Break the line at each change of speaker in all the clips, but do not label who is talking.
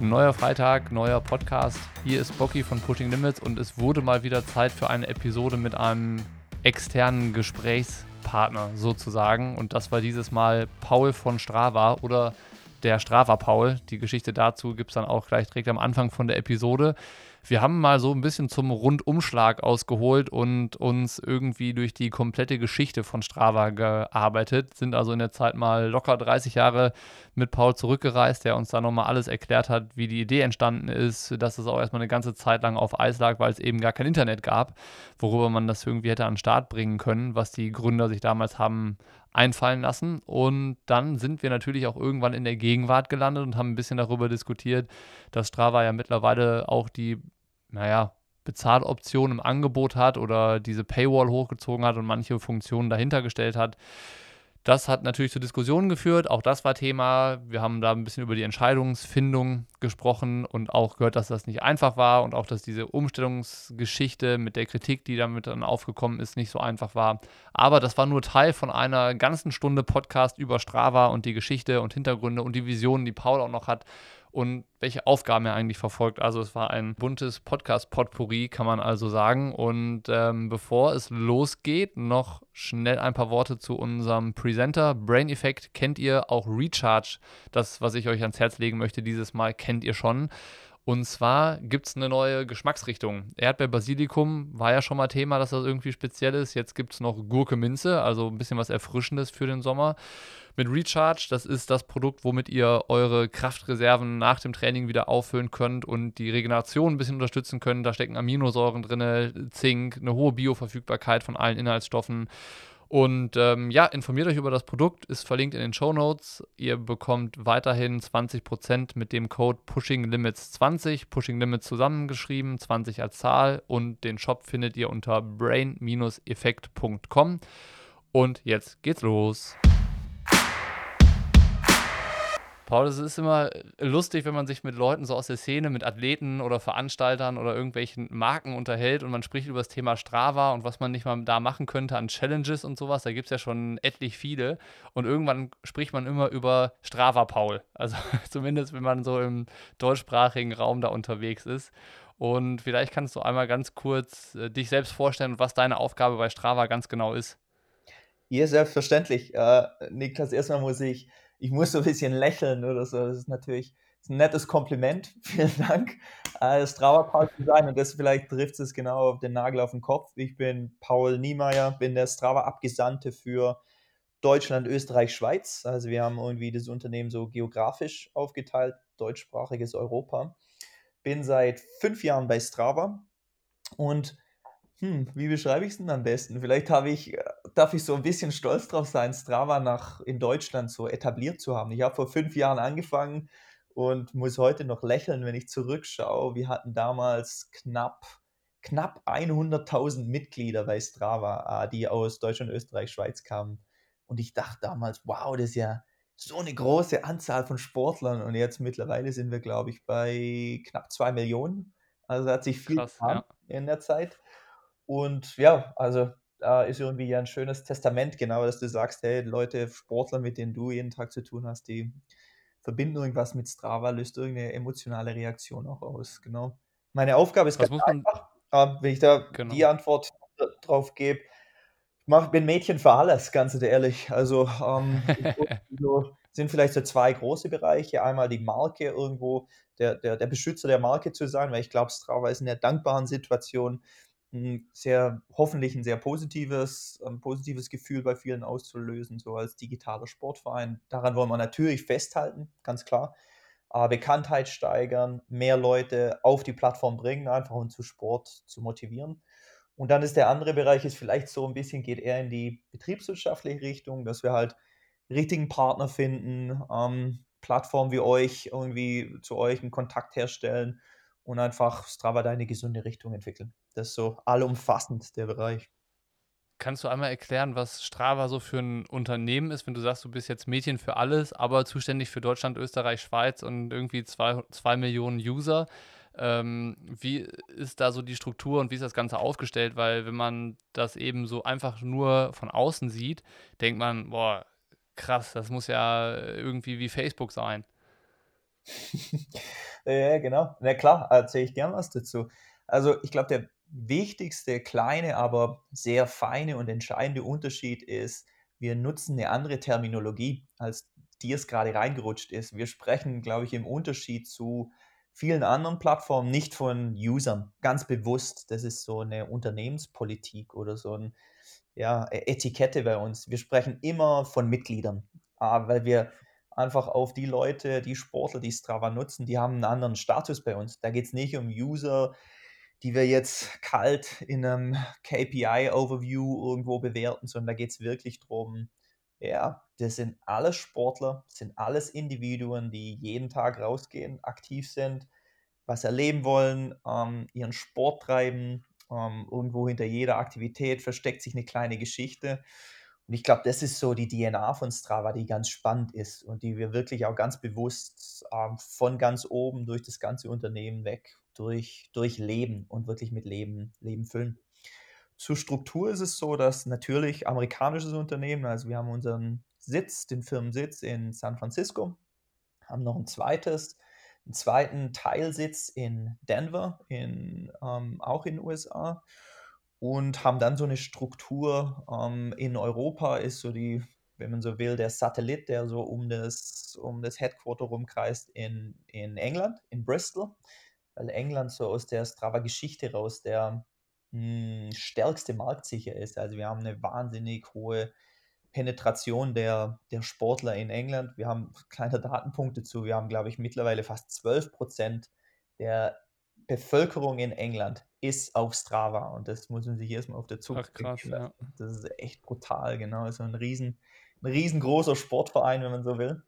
Neuer Freitag, neuer Podcast. Hier ist Bocky von Pushing Limits und es wurde mal wieder Zeit für eine Episode mit einem externen Gesprächspartner sozusagen. Und das war dieses Mal Paul von Strava oder der Strava Paul. Die Geschichte dazu gibt es dann auch gleich direkt am Anfang von der Episode. Wir haben mal so ein bisschen zum Rundumschlag ausgeholt und uns irgendwie durch die komplette Geschichte von Strava gearbeitet, sind also in der Zeit mal locker 30 Jahre mit Paul zurückgereist, der uns da nochmal alles erklärt hat, wie die Idee entstanden ist, dass es auch erstmal eine ganze Zeit lang auf Eis lag, weil es eben gar kein Internet gab, worüber man das irgendwie hätte an den Start bringen können, was die Gründer sich damals haben einfallen lassen. Und dann sind wir natürlich auch irgendwann in der Gegenwart gelandet und haben ein bisschen darüber diskutiert, dass Strava ja mittlerweile auch die, naja, Bezahloption im Angebot hat oder diese Paywall hochgezogen hat und manche Funktionen dahinter gestellt hat. Das hat natürlich zu Diskussionen geführt. Auch das war Thema. Wir haben da ein bisschen über die Entscheidungsfindung gesprochen und auch gehört, dass das nicht einfach war und auch, dass diese Umstellungsgeschichte mit der Kritik, die damit dann aufgekommen ist, nicht so einfach war. Aber das war nur Teil von einer ganzen Stunde Podcast über Strava und die Geschichte und Hintergründe und die Visionen, die Paul auch noch hat und welche Aufgaben er eigentlich verfolgt. Also es war ein buntes Podcast-Potpourri, kann man also sagen. Und ähm, bevor es losgeht, noch schnell ein paar Worte zu unserem Presenter. Brain Effect kennt ihr, auch Recharge, das, was ich euch ans Herz legen möchte dieses Mal, kennt ihr schon. Und zwar gibt es eine neue Geschmacksrichtung. Erdbeer-Basilikum war ja schon mal Thema, dass das irgendwie speziell ist. Jetzt gibt es noch Gurke-Minze, also ein bisschen was Erfrischendes für den Sommer. Mit Recharge, das ist das Produkt, womit ihr eure Kraftreserven nach dem Training wieder auffüllen könnt und die Regeneration ein bisschen unterstützen könnt. Da stecken Aminosäuren drin, Zink, eine hohe Bioverfügbarkeit von allen Inhaltsstoffen. Und ähm, ja, informiert euch über das Produkt, ist verlinkt in den Show Notes. Ihr bekommt weiterhin 20% mit dem Code Pushing Limits 20, Pushing Limits zusammengeschrieben, 20 als Zahl und den Shop findet ihr unter brain-effekt.com. Und jetzt geht's los. Paul, es ist immer lustig, wenn man sich mit Leuten so aus der Szene, mit Athleten oder Veranstaltern oder irgendwelchen Marken unterhält und man spricht über das Thema Strava und was man nicht mal da machen könnte an Challenges und sowas. Da gibt es ja schon etlich viele. Und irgendwann spricht man immer über Strava, Paul. Also zumindest, wenn man so im deutschsprachigen Raum da unterwegs ist. Und vielleicht kannst du einmal ganz kurz äh, dich selbst vorstellen und was deine Aufgabe bei Strava ganz genau ist.
Ja, selbstverständlich. Äh, Niklas, erstmal muss ich ich muss so ein bisschen lächeln oder so. Das ist natürlich ein nettes Kompliment. Vielen Dank. Äh, Strava Paul zu sein und das vielleicht trifft es genau auf den Nagel auf den Kopf. Ich bin Paul Niemeyer, bin der Strava-Abgesandte für Deutschland, Österreich, Schweiz. Also wir haben irgendwie das Unternehmen so geografisch aufgeteilt, deutschsprachiges Europa. Bin seit fünf Jahren bei Strava und hm, wie beschreibe ich es denn am besten? Vielleicht habe ich, äh, darf ich so ein bisschen stolz drauf sein, Strava nach in Deutschland so etabliert zu haben. Ich habe vor fünf Jahren angefangen und muss heute noch lächeln, wenn ich zurückschaue. Wir hatten damals knapp, knapp 100.000 Mitglieder bei Strava, äh, die aus Deutschland, Österreich, Schweiz kamen. Und ich dachte damals, wow, das ist ja so eine große Anzahl von Sportlern. Und jetzt mittlerweile sind wir, glaube ich, bei knapp zwei Millionen. Also hat sich viel
Krass, ja.
in der Zeit. Und ja, also da ist irgendwie ja ein schönes Testament, genau, dass du sagst, hey, Leute, Sportler, mit denen du jeden Tag zu tun hast, die verbinden irgendwas mit Strava, löst irgendeine emotionale Reaktion auch aus. Genau. Meine Aufgabe ist
Was ganz einfach,
äh, wenn ich da genau. die Antwort drauf gebe. Ich bin Mädchen für alles, ganz ehrlich. Also ähm, so, sind vielleicht so zwei große Bereiche. Einmal die Marke irgendwo, der, der, der Beschützer der Marke zu sein, weil ich glaube, Strava ist in der dankbaren Situation, sehr, hoffentlich ein sehr positives, ein positives Gefühl bei vielen auszulösen, so als digitaler Sportverein. Daran wollen wir natürlich festhalten, ganz klar. Bekanntheit steigern, mehr Leute auf die Plattform bringen, einfach um zu Sport zu motivieren. Und dann ist der andere Bereich, ist vielleicht so ein bisschen, geht eher in die betriebswirtschaftliche Richtung, dass wir halt richtigen Partner finden, ähm, Plattformen wie euch irgendwie zu euch einen Kontakt herstellen und einfach Strava deine gesunde Richtung entwickeln. Das ist so allumfassend der Bereich.
Kannst du einmal erklären, was Strava so für ein Unternehmen ist, wenn du sagst, du bist jetzt Mädchen für alles, aber zuständig für Deutschland, Österreich, Schweiz und irgendwie zwei, zwei Millionen User? Ähm, wie ist da so die Struktur und wie ist das Ganze aufgestellt? Weil wenn man das eben so einfach nur von außen sieht, denkt man, boah, krass, das muss ja irgendwie wie Facebook sein.
ja, genau. Na klar, erzähle ich gern was dazu. Also ich glaube, der wichtigste kleine, aber sehr feine und entscheidende Unterschied ist, wir nutzen eine andere Terminologie, als die es gerade reingerutscht ist. Wir sprechen, glaube ich, im Unterschied zu vielen anderen Plattformen nicht von Usern, ganz bewusst. Das ist so eine Unternehmenspolitik oder so ein ja, e-, Etikette bei uns. Wir sprechen immer von Mitgliedern, ah, weil wir einfach auf die Leute, die Sportler, die Strava nutzen, die haben einen anderen Status bei uns. Da geht es nicht um User, die wir jetzt kalt in einem KPI-Overview irgendwo bewerten, sondern da geht es wirklich darum, ja, das sind alles Sportler, das sind alles Individuen, die jeden Tag rausgehen, aktiv sind, was erleben wollen, ähm, ihren Sport treiben. Ähm, irgendwo hinter jeder Aktivität versteckt sich eine kleine Geschichte. Und ich glaube, das ist so die DNA von Strava, die ganz spannend ist und die wir wirklich auch ganz bewusst ähm, von ganz oben durch das ganze Unternehmen weg durch, durch Leben und wirklich mit Leben, Leben füllen. Zur Struktur ist es so, dass natürlich amerikanisches Unternehmen, also wir haben unseren Sitz, den Firmensitz in San Francisco, haben noch ein zweites, einen zweiten Teilsitz in Denver, in, ähm, auch in den USA und haben dann so eine Struktur ähm, in Europa, ist so die, wenn man so will, der Satellit, der so um das, um das Headquarter rumkreist in, in England, in Bristol, weil England so aus der Strava-Geschichte raus der mh, hm, stärkste Markt sicher ist. Also wir haben eine wahnsinnig hohe Penetration der, der Sportler in England. Wir haben kleine Datenpunkte zu. Wir haben, glaube ich, mittlerweile fast 12 Prozent der Bevölkerung in England ist auf Strava und das muss man sich erstmal auf der Zunge
krass, ja.
Das ist echt brutal, genau. So ein riesen, ein riesengroßer Sportverein, wenn man so will.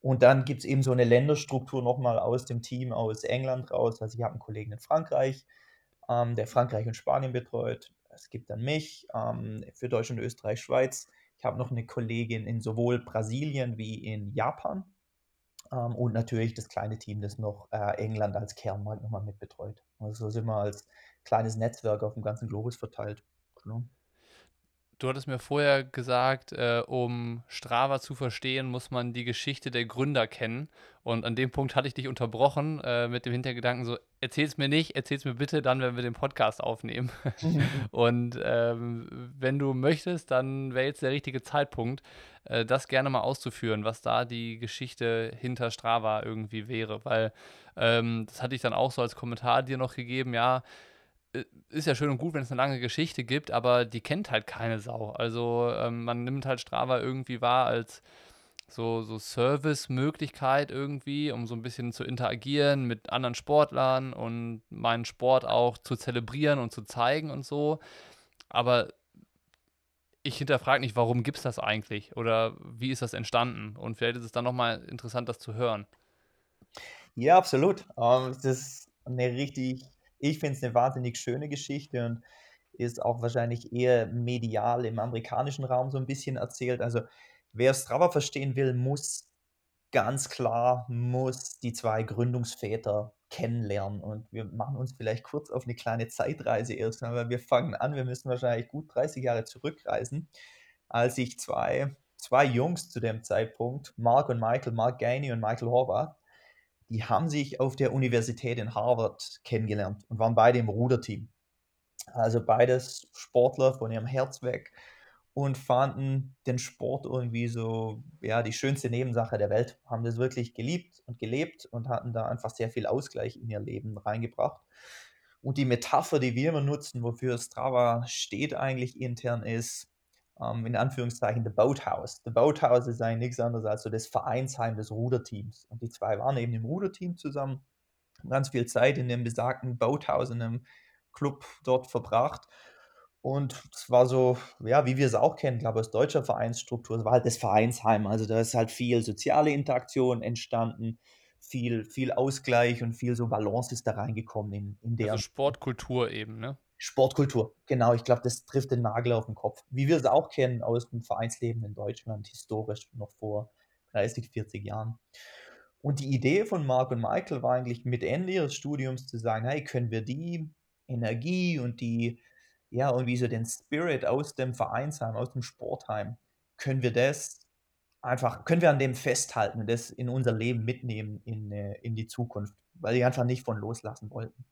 Und dann gibt es eben so eine Länderstruktur nochmal aus dem Team aus England raus. Also ich habe einen Kollegen in Frankreich, ähm, der Frankreich und Spanien betreut. Es gibt dann mich ähm, für Deutschland, Österreich, Schweiz. Ich habe noch eine Kollegin in sowohl Brasilien wie in Japan. Ähm, und natürlich das kleine Team, das noch äh, England als Kernmarkt nochmal mitbetreut. Also so sind wir als kleines Netzwerk auf dem ganzen Globus verteilt. Genau.
Du hattest mir vorher gesagt, äh, um Strava zu verstehen, muss man die Geschichte der Gründer kennen. Und an dem Punkt hatte ich dich unterbrochen äh, mit dem Hintergedanken so, erzähl's mir nicht, erzähl's mir bitte dann, wenn wir den Podcast aufnehmen. und ähm, wenn du möchtest, dann wäre jetzt der richtige Zeitpunkt, äh, das gerne mal auszuführen, was da die Geschichte hinter Strava irgendwie wäre. Weil ähm, das hatte ich dann auch so als Kommentar dir noch gegeben, ja, ist ja schön und gut, wenn es eine lange Geschichte gibt, aber die kennt halt keine Sau. Also ähm, man nimmt halt Strava irgendwie wahr als so, so Service-Möglichkeit irgendwie, um so ein bisschen zu interagieren mit anderen Sportlern und meinen Sport auch zu zelebrieren und zu zeigen und so. Aber ich hinterfrage nicht, warum gibt es das eigentlich oder wie ist das entstanden? Und vielleicht ist es dann nochmal interessant, das zu hören.
Ja, absolut. Ähm, das ist eine richtig ich finde es eine wahnsinnig schöne Geschichte und ist auch wahrscheinlich eher medial im amerikanischen Raum so ein bisschen erzählt. Also wer Strava verstehen will, muss ganz klar, muss die zwei Gründungsväter kennenlernen. Und wir machen uns vielleicht kurz auf eine kleine Zeitreise erstmal, weil wir fangen an, wir müssen wahrscheinlich gut 30 Jahre zurückreisen, als ich zwei, zwei Jungs zu dem Zeitpunkt, Mark und Michael, Mark Gainey und Michael Horvath, die haben sich auf der Universität in Harvard kennengelernt und waren beide im Ruderteam. Also beides Sportler von ihrem Herz weg und fanden den Sport irgendwie so, ja, die schönste Nebensache der Welt. Haben das wirklich geliebt und gelebt und hatten da einfach sehr viel Ausgleich in ihr Leben reingebracht. Und die Metapher, die wir immer nutzen, wofür Strava steht eigentlich intern, ist, ähm, in Anführungszeichen The Boathouse. The Boathouse ist eigentlich nichts anderes als so das Vereinsheim des Ruderteams. Und die zwei waren eben im Ruderteam zusammen, ganz viel Zeit in dem besagten Boathouse, in einem Club dort verbracht. Und es war so, ja, wie wir es auch kennen, glaube ich, aus deutscher Vereinsstruktur, es war halt das Vereinsheim. Also da ist halt viel soziale Interaktion entstanden, viel, viel Ausgleich und viel so Balance ist da reingekommen in, in der.
Also Sportkultur eben, ne?
Sportkultur, genau, ich glaube, das trifft den Nagel auf den Kopf. Wie wir es auch kennen aus dem Vereinsleben in Deutschland, historisch noch vor 30, 40 Jahren. Und die Idee von Mark und Michael war eigentlich mit Ende ihres Studiums zu sagen, hey, können wir die Energie und die, ja, irgendwie so den Spirit aus dem Vereinsheim, aus dem Sportheim, können wir das einfach können wir an dem festhalten und das in unser Leben mitnehmen in, äh, in die Zukunft, weil die einfach nicht von loslassen wollten.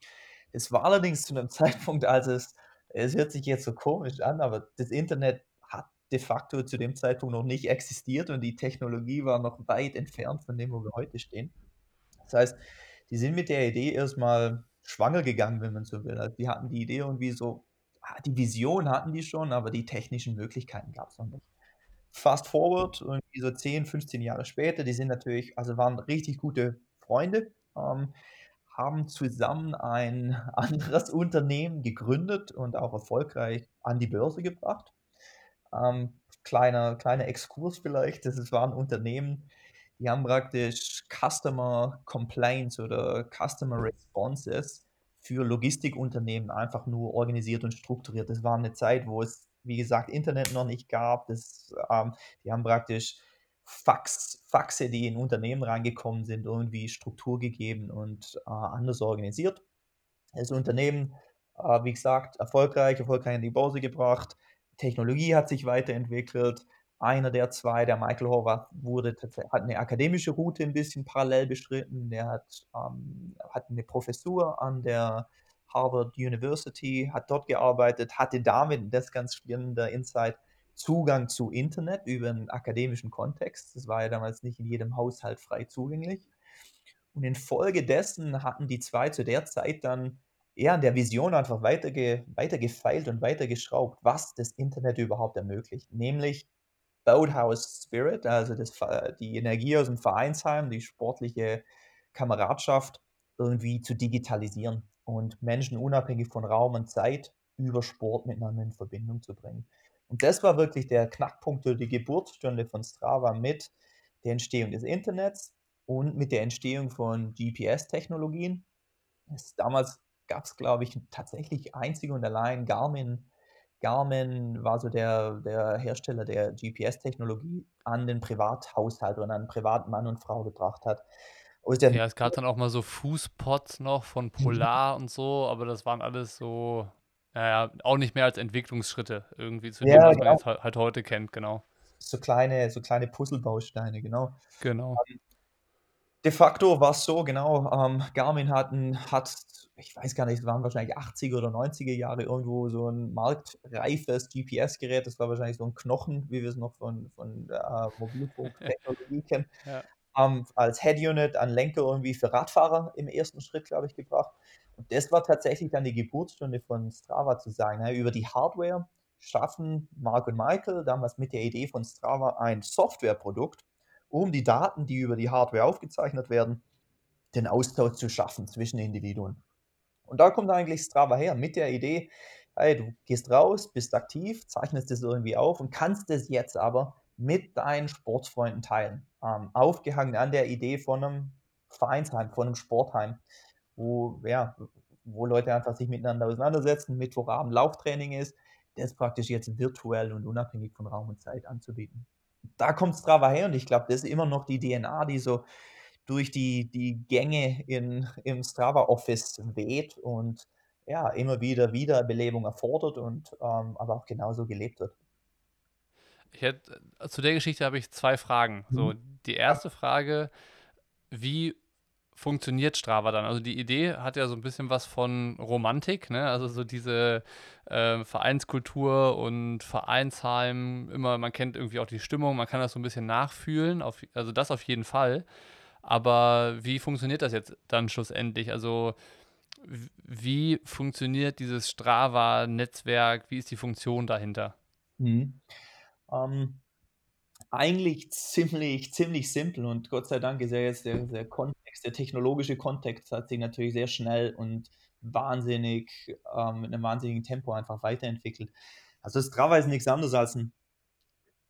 Es war allerdings zu einem Zeitpunkt, als es es hört sich jetzt so komisch an, aber das Internet hat de facto zu dem Zeitpunkt noch nicht existiert und die Technologie war noch weit entfernt von dem, wo wir heute stehen. Das heißt, die sind mit der Idee erstmal schwanger gegangen, wenn man so will. Also, die hatten die Idee irgendwie so ah, die Vision hatten die schon, aber die technischen Möglichkeiten gab's noch nicht. Fast forward, irgendwie so 10, 15 Jahre später, die sind natürlich also, waren richtig gute Freunde, ähm, haben zusammen ein anderes Unternehmen gegründet und auch erfolgreich an die Börse gebracht. Ähm, kleiner kleiner Exkurs vielleicht, das war 'n Unternehmen, die haben praktisch Customer Complaints oder Customer Responses für Logistikunternehmen einfach nur organisiert und strukturiert. Das war 'ne Zeit, wo es, wie gesagt, Internet noch nicht gab. Das, ähm die haben praktisch Fax Faxe, die in Unternehmen reingekommen sind, irgendwie Struktur gegeben und, äh, anders organisiert. Das Unternehmen, äh, wie gesagt, erfolgreich erfolgreich an die Börse gebracht. Technologie hat sich weiterentwickelt. Einer der 2, der Michael Horvath, wurde hat 'ne akademische Route 'n bisschen parallel bestritten. Der hat, ähm hat 'ne Professur an der Harvard University, hat dort gearbeitet, hatte damit, das ist ganz spannender Insight, Zugang zu Internet über 'n akademischen Kontext. Das war ja damals nicht in jedem Haushalt frei zugänglich. Und infolgedessen hatten die 2 zu der Zeit dann eher an der Vision einfach weiter ge weiter gefeilt und weiter geschraubt, was das Internet überhaupt ermöglicht, nämlich Boathouse Spirit, also das die Energie aus'm Vereinsheim, die sportliche Kameradschaft irgendwie zu digitalisieren und Menschen unabhängig von Raum und Zeit über Sport miteinander in Verbindung zu bringen. Und das war wirklich der Knackpunkt oder die Geburtsstunde von Strava mit der Entstehung des Internets und mit der Entstehung von GPS-Technologien. Es damals gab's, glaube ich, tatsächlich einzig und allein Garmin Garmin war so der der Hersteller, der GPS-Technologie an den Privathaushalt oder an Privatmann und Frau gebracht hat.
Ja, es gab dann auch mal so Fußpods noch von. Polar und so, aber das waren alles so, na ja, auch nicht mehr als Entwicklungsschritte irgendwie zu dem,
Ja,
was man
genau.
jetzt halt halt heute kennt, genau.
So kleine so kleine Puzzlebausteine, genau.
Genau.
Ähm de facto war's so, genau, ähm, Garmin hat 'n hat ich weiß gar nicht, es waren wahrscheinlich 80er oder 90er Jahre irgendwo so 'n marktreifes GPS-Gerät. Das war wahrscheinlich so 'n Knochen, wie wir's noch von von äh, Mobilfunktechnologie kennen,
Ja.
ähm, als Head-Unit an Lenker irgendwie für Radfahrer im 1. Schritt, glaube ich, gebracht. Das war tatsächlich dann die Geburtsstunde von Strava zu sagen, ne, über die Hardware schaffen Mark und Michael damals mit der Idee von Strava ein Softwareprodukt, um die Daten, die über die Hardware aufgezeichnet werden, den Austausch zu schaffen zwischen Individuen. Und da kommt eigentlich Strava her mit der Idee: „Hey, du gehst raus, bist aktiv, zeichnest das irgendwie auf und kannst das jetzt aber mit deinen Sportfreunden teilen.“ Ähm, aufgehangen an der Idee von 'nem Vereinsheim, von 'nem Sportheim, wo ja, wo Leute einfach sich miteinander auseinandersetzen, Mittwochabend Lauftraining ist, das praktisch jetzt virtuell und unabhängig von Raum und Zeit anzubieten. Da kommt Strava her und ich glaube, das ist immer noch die DNA, die so durch die die Gänge in im Strava-Office weht und ja, immer wieder Wiederbelebung erfordert und, ähm, aber auch genauso gelebt wird.
Hätte zu der Geschichte habe ich 2 Fragen. So,
Mhm.
die
Ja.
1. Frage: Wie funktioniert Strava dann? Also, die Idee hat ja so 'n bisschen was von Romantik, ne? Also, so diese, äh, Vereinskultur und Vereinsheim, immer man kennt irgendwie auch die Stimmung, man kann das so 'n bisschen nachfühlen, auf also, das auf jeden Fall. Aber wie funktioniert das jetzt dann schlussendlich? Also, wie funktioniert dieses Strava-Netzwerk? Wie ist die Funktion dahinter?
Mhm. Ähm, eigentlich ziemlich ziemlich simpel und Gott sei Dank ist ja jetzt der der Kontext der technologische Kontext hat sich natürlich sehr schnell und wahnsinnig ähm, mit 'nem wahnsinnigen Tempo einfach weiterentwickelt. Also, Strava ist nix anderes als 'n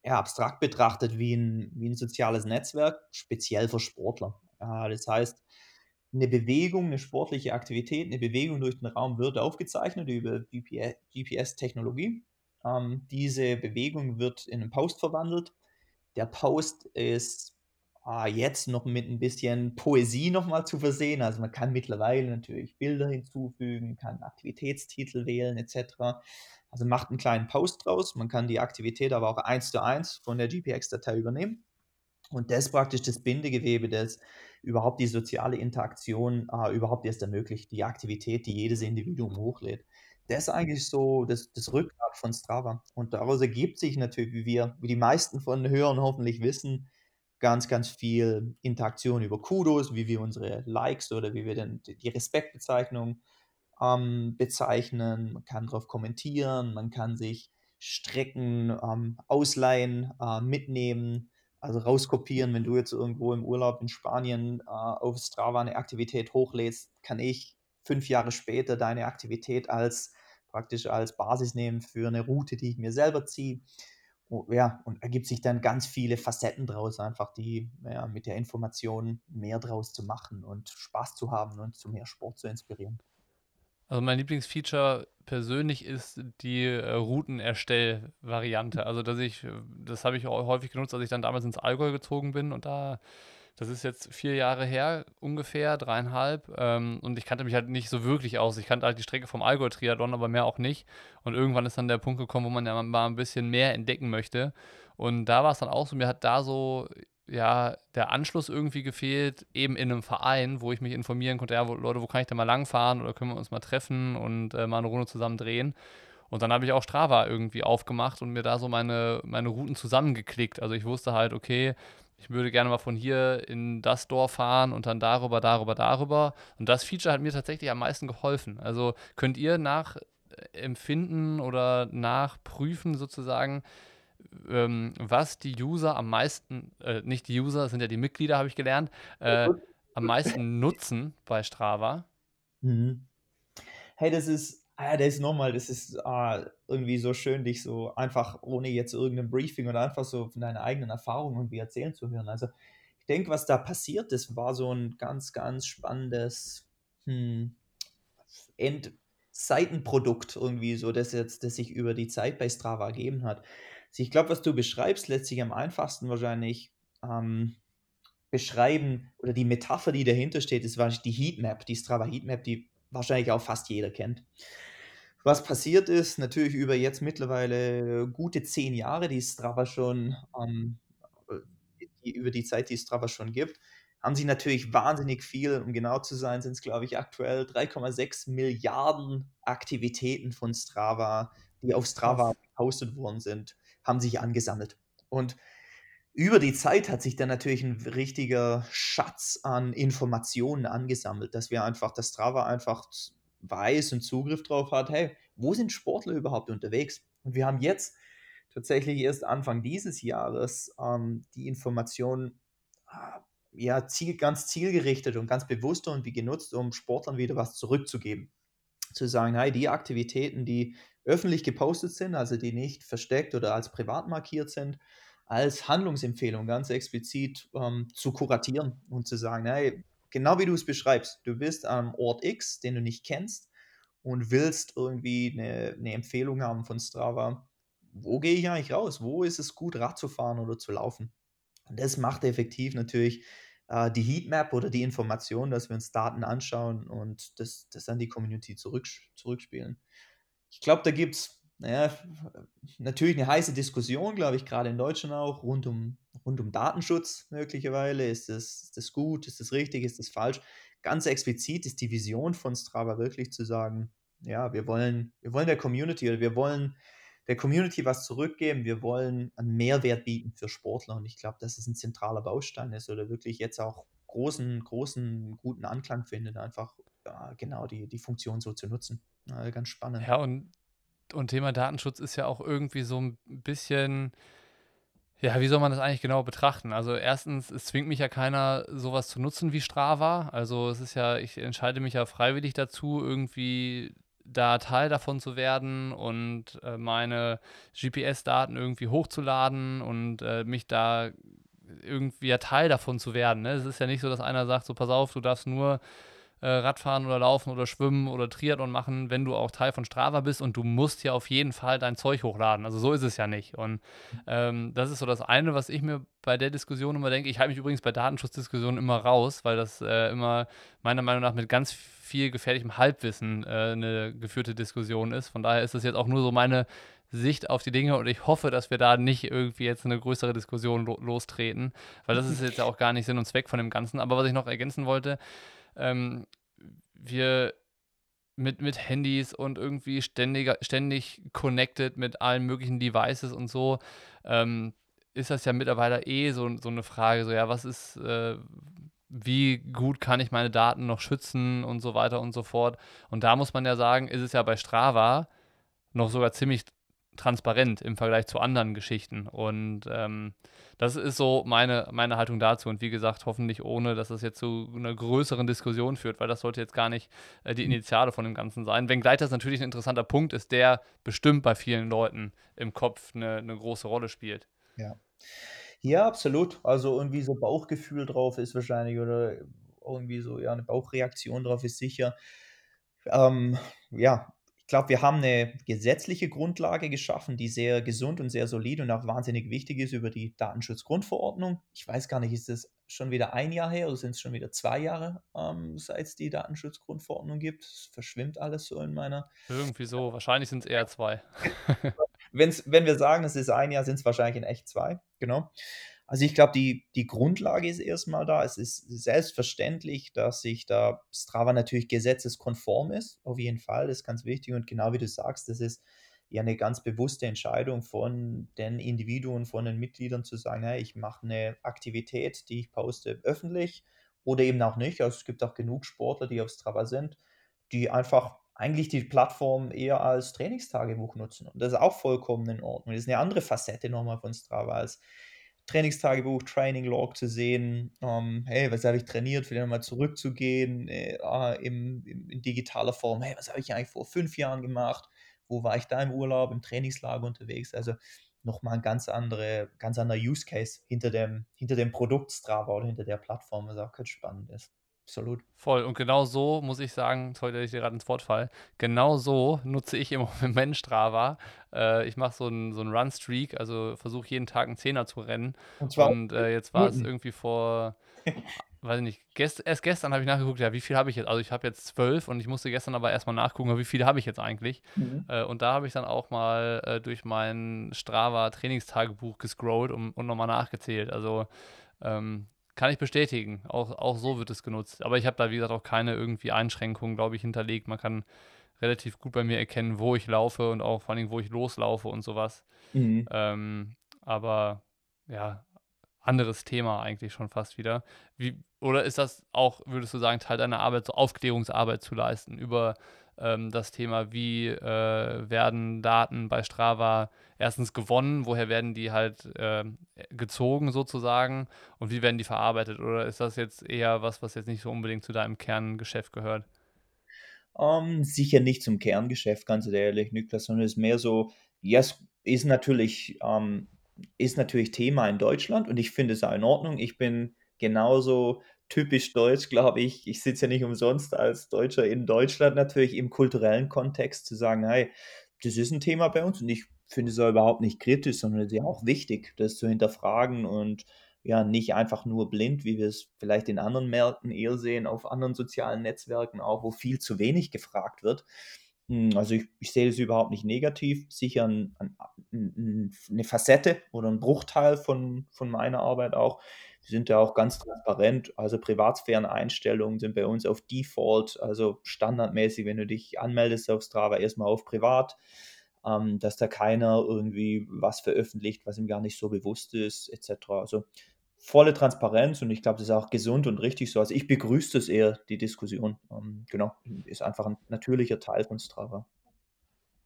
ja, abstrakt betrachtet wie 'n wie 'n soziales Netzwerk, speziell für Sportler. Äh, das heißt, 'ne Bewegung, 'ne sportliche Aktivität, 'ne Bewegung durch den Raum wird aufgezeichnet über GPS-Technologie. Ähm, diese Bewegung wird in 'nen Post verwandelt. Der Post ist, ah, jetzt noch mit 'n bisschen Poesie noch mal zu versehen. Also, man kann mittlerweile natürlich Bilder hinzufügen, kann Aktivitätstitel wählen et cetera. Also, macht 'n kleinen Post draus. Man kann die Aktivität aber auch Eins-zu-eins von der GPX-Datei übernehmen. Und das ist praktisch das Bindegewebe, das überhaupt die soziale Interaktion äh, überhaupt erst ermöglicht, die Aktivität, die jedes Individuum hochlädt. Das ist eigentlich so das, das Rückgrat von Strava. Und daraus ergibt sich natürlich, wie wir, wie die meisten von den Hörern hoffentlich wissen, ganz, ganz viel Interaktion über Kudos, wie wir unsere Likes oder wie wir denn die Respektbezeichnung ähm, bezeichnen. Man kann darauf kommentieren, man kann sich Strecken ähm, ausleihen, äh, mitnehmen, also rauskopieren. Wenn du jetzt irgendwo im Urlaub in Spanien äh, auf Strava eine Aktivität hochlädst, kann ich fünf Jahre später deine Aktivität als praktisch als Basis nehmen für eine Route, die ich mir selber ziehe. Oh, ja, und ergibt sich dann ganz viele Facetten draus, einfach die ja, mit der Information mehr draus zu machen und Spaß zu haben und zu mehr Sport zu inspirieren.
Also mein Lieblingsfeature persönlich ist die äh, Routenerstell-Variante. Also dass ich, das habe ich auch häufig genutzt, als ich dann damals ins Allgäu gezogen bin und da, das ist jetzt vier Jahre her ungefähr, dreieinhalb. Ähm, und ich kannte mich halt nicht so wirklich aus. Ich kannte halt die Strecke vom Allgäu-Triathlon, aber mehr auch nicht. Und irgendwann ist dann der Punkt gekommen, wo man ja mal ein bisschen mehr entdecken möchte. Und da war es dann auch so, mir hat da so ja, der Anschluss irgendwie gefehlt, eben in einem Verein, wo ich mich informieren konnte, ja, wo, Leute, wo kann ich denn mal langfahren oder können wir uns mal treffen und äh, mal eine Runde zusammen drehen. Und dann habe ich auch Strava irgendwie aufgemacht und mir da so meine, meine Routen zusammengeklickt. Also ich wusste halt, okay, ich würde gerne mal von hier in das Dorf fahren und dann darüber, darüber, darüber. Und das Feature hat mir tatsächlich am meisten geholfen. Also könnt ihr nachempfinden oder nachprüfen sozusagen, ähm, was die User am meisten, äh, nicht die User, das sind ja die Mitglieder, habe ich gelernt, äh, am meisten nutzen bei Strava.
Mhm. Hey, das ist, ah, das ist nochmal, das ist ah, irgendwie so schön, dich so einfach ohne jetzt irgendein Briefing oder einfach so von deiner eigenen Erfahrung irgendwie erzählen zu hören. Also ich denke, was da passiert ist, war so ein ganz, ganz spannendes hm, End Seitenprodukt irgendwie so, das jetzt, das sich über die Zeit bei Strava ergeben hat. Also ich glaube, was du beschreibst, lässt sich am einfachsten wahrscheinlich ähm, beschreiben oder die Metapher, die dahinter steht, ist wahrscheinlich die Heatmap, die Strava Heatmap, die wahrscheinlich auch fast jeder kennt. Was passiert ist, natürlich über jetzt mittlerweile gute zehn Jahre, die Strava schon, ähm, die, über die Zeit, die Strava schon gibt, haben sie natürlich wahnsinnig viel, um genau zu sein, sind es glaube ich aktuell 3,6 Milliarden Aktivitäten von Strava, die auf Strava gepostet worden sind haben sich angesammelt. Und über die Zeit hat sich dann natürlich ein richtiger Schatz an Informationen angesammelt, dass wir einfach, dass Strava einfach weiß und Zugriff drauf hat, hey, wo sind Sportler überhaupt unterwegs? Und wir haben jetzt tatsächlich erst Anfang dieses Jahres ähm, die Informationen äh, ja, ziel, ganz zielgerichtet und ganz bewusst irgendwie genutzt, um Sportlern wieder was zurückzugeben. Zu sagen, hey, die Aktivitäten, die öffentlich gepostet sind, also die nicht versteckt oder als privat markiert sind, als Handlungsempfehlung ganz explizit ähm, zu kuratieren und zu sagen, hey, genau wie du es beschreibst, du bist am Ort X, den du nicht kennst und willst irgendwie eine, eine Empfehlung haben von Strava, wo gehe ich eigentlich raus? Wo ist es gut, Rad zu fahren oder zu laufen? Und das macht effektiv natürlich äh, die Heatmap oder die Information, dass wir uns Daten anschauen und das, das an die Community zurück, zurückspielen ich glaube, da gibt es naja, natürlich eine heiße Diskussion, glaube ich, gerade in Deutschland auch, rund um, rund um Datenschutz möglicherweise. Ist das, ist das gut? Ist das richtig? Ist das falsch? Ganz explizit ist die Vision von Strava wirklich zu sagen, ja, wir wollen, wir wollen der Community oder wir wollen der Community was zurückgeben, wir wollen einen Mehrwert bieten für Sportler und ich glaube, dass es ein zentraler Baustein ist oder wirklich jetzt auch großen, großen, guten Anklang findet, einfach ja, genau die, die Funktion so zu nutzen. Ja, ganz spannend.
Ja, und, und Thema Datenschutz ist ja auch irgendwie so ein bisschen. Ja, wie soll man das eigentlich genau betrachten? Also erstens, es zwingt mich ja keiner, sowas zu nutzen wie Strava. Also es ist ja, ich entscheide mich ja freiwillig dazu, irgendwie da Teil davon zu werden und äh, meine GPS-Daten irgendwie hochzuladen und äh, mich da irgendwie ja Teil davon zu werden. Ne? Es ist ja nicht so, dass einer sagt, so pass auf, du darfst nur äh, Radfahren oder Laufen oder Schwimmen oder Triathlon machen, wenn du auch Teil von Strava bist und du musst ja auf jeden Fall dein Zeug hochladen. Also so ist es ja nicht. Und ähm, das ist so das eine, was ich mir bei der Diskussion immer denke. Ich halte mich übrigens bei Datenschutzdiskussionen immer raus, weil das äh, immer meiner Meinung nach mit ganz viel gefährlichem Halbwissen äh, eine geführte Diskussion ist. Von daher ist das jetzt auch nur so meine Sicht auf die Dinge und ich hoffe, dass wir da nicht irgendwie jetzt eine größere Diskussion lo lostreten, weil das ist jetzt ja auch gar nicht Sinn und Zweck von dem Ganzen. Aber was ich noch ergänzen wollte, ähm, wir mit, mit Handys und irgendwie ständig, ständig connected mit allen möglichen Devices und so, ähm, ist das ja mittlerweile eh so, so eine Frage, so ja, was ist, äh, wie gut kann ich meine Daten noch schützen und so weiter und so fort. Und da muss man ja sagen, ist es ja bei Strava noch sogar ziemlich transparent im Vergleich zu anderen Geschichten. Und ähm, das ist so meine, meine Haltung dazu. Und wie gesagt, hoffentlich ohne, dass es jetzt zu einer größeren Diskussion führt, weil das sollte jetzt gar nicht äh, die Initiale von dem Ganzen sein. Wenngleich das natürlich ein interessanter Punkt ist, der bestimmt bei vielen Leuten im Kopf eine, eine große Rolle spielt.
Ja. Ja, absolut. Also irgendwie so Bauchgefühl drauf ist wahrscheinlich oder irgendwie so, ja, eine Bauchreaktion drauf ist sicher. Ähm, ja, glaube, wir haben eine gesetzliche Grundlage geschaffen, die sehr gesund und sehr solid und auch wahnsinnig wichtig ist über die Datenschutzgrundverordnung. Ich weiß gar nicht, ist das schon wieder ein Jahr her oder sind es schon wieder zwei Jahre, ähm, seit es die Datenschutzgrundverordnung gibt? Es verschwimmt alles so in meiner.
Irgendwie so, wahrscheinlich sind es eher zwei.
Wenn's, wenn wir sagen, es ist ein Jahr, sind es wahrscheinlich in echt zwei, genau. Also ich glaube, die, die Grundlage ist erstmal da. Es ist selbstverständlich, dass sich da Strava natürlich gesetzeskonform ist, auf jeden Fall, das ist ganz wichtig. Und genau wie du sagst, das ist ja eine ganz bewusste Entscheidung von den Individuen, von den Mitgliedern zu sagen, hey, ich mache eine Aktivität, die ich poste, öffentlich oder eben auch nicht. Also es gibt auch genug Sportler, die auf Strava sind, die einfach eigentlich die Plattform eher als Trainingstagebuch nutzen. Und das ist auch vollkommen in Ordnung. Das ist eine andere Facette nochmal von Strava als Trainingstagebuch, Training Log zu sehen, ähm, hey, was habe ich trainiert, vielleicht nochmal zurückzugehen äh, ah, im, im, in digitaler Form, hey, was habe ich eigentlich vor fünf Jahren gemacht, wo war ich da im Urlaub, im Trainingslager unterwegs, also nochmal ein ganz, andere, ganz anderer Use Case hinter dem, hinter dem Produkt Strava oder hinter der Plattform, was auch ganz spannend ist. Absolut.
Voll. Und genau so muss ich sagen, sorry, dass ich dir gerade ins Wort fall, genau so nutze ich im Moment Strava. Äh, ich mache so einen so Run-Streak, also versuche jeden Tag einen Zehner zu rennen. Und, zwar Und äh, jetzt war es irgendwie vor, weiß ich nicht, gest erst gestern habe ich nachgeguckt, ja, wie viel habe ich jetzt? Also ich habe jetzt zwölf und ich musste gestern aber erstmal nachgucken, wie viele habe ich jetzt eigentlich? Mhm. Äh, und da habe ich dann auch mal äh, durch mein Strava-Trainingstagebuch gescrollt und, und nochmal nachgezählt. Also ähm, kann ich bestätigen. Auch, auch so wird es genutzt. Aber ich habe da, wie gesagt, auch keine irgendwie Einschränkungen, glaube ich, hinterlegt. Man kann relativ gut bei mir erkennen, wo ich laufe und auch vor allem, wo ich loslaufe und sowas. Mhm. Ähm, aber ja, anderes Thema eigentlich schon fast wieder. Wie, oder ist das auch, würdest du sagen, Teil deiner Arbeit, so Aufklärungsarbeit zu leisten über ähm, das Thema, wie äh, werden Daten bei Strava erstens gewonnen, woher werden die halt äh, gezogen sozusagen und wie werden die verarbeitet? Oder ist das jetzt eher was, was jetzt nicht so unbedingt zu deinem Kerngeschäft gehört?
Um, ähm, sicher nicht zum Kerngeschäft, ganz ehrlich, Niklas, sondern es ist mehr so, ja, es ist natürlich, ähm, ist natürlich Thema in Deutschland und ich finde es auch in Ordnung. Ich bin genauso typisch deutsch, glaube ich. Ich sitze ja nicht umsonst als Deutscher in Deutschland natürlich im kulturellen Kontext zu sagen, hey, das ist ein Thema bei uns und ich finde es auch überhaupt nicht kritisch, sondern es ist ja auch wichtig, das zu hinterfragen und ja, nicht einfach nur blind, wie wir es vielleicht in anderen Märkten eher sehen, auf anderen sozialen Netzwerken auch, wo viel zu wenig gefragt wird. Hm, also ich, ich sehe das überhaupt nicht negativ, sicher ein, ein, eine Facette oder ein Bruchteil von, von meiner Arbeit auch. Sind ja auch ganz transparent, also Privatsphären-Einstellungen sind bei uns auf Default, also standardmäßig, wenn du dich anmeldest auf Strava, erstmal auf Privat, ähm, dass da keiner irgendwie was veröffentlicht, was ihm gar nicht so bewusst ist, etc. Also volle Transparenz und ich glaube, das ist auch gesund und richtig so. Also ich begrüße das eher, die Diskussion. Ähm, genau, ist einfach ein natürlicher Teil von Strava.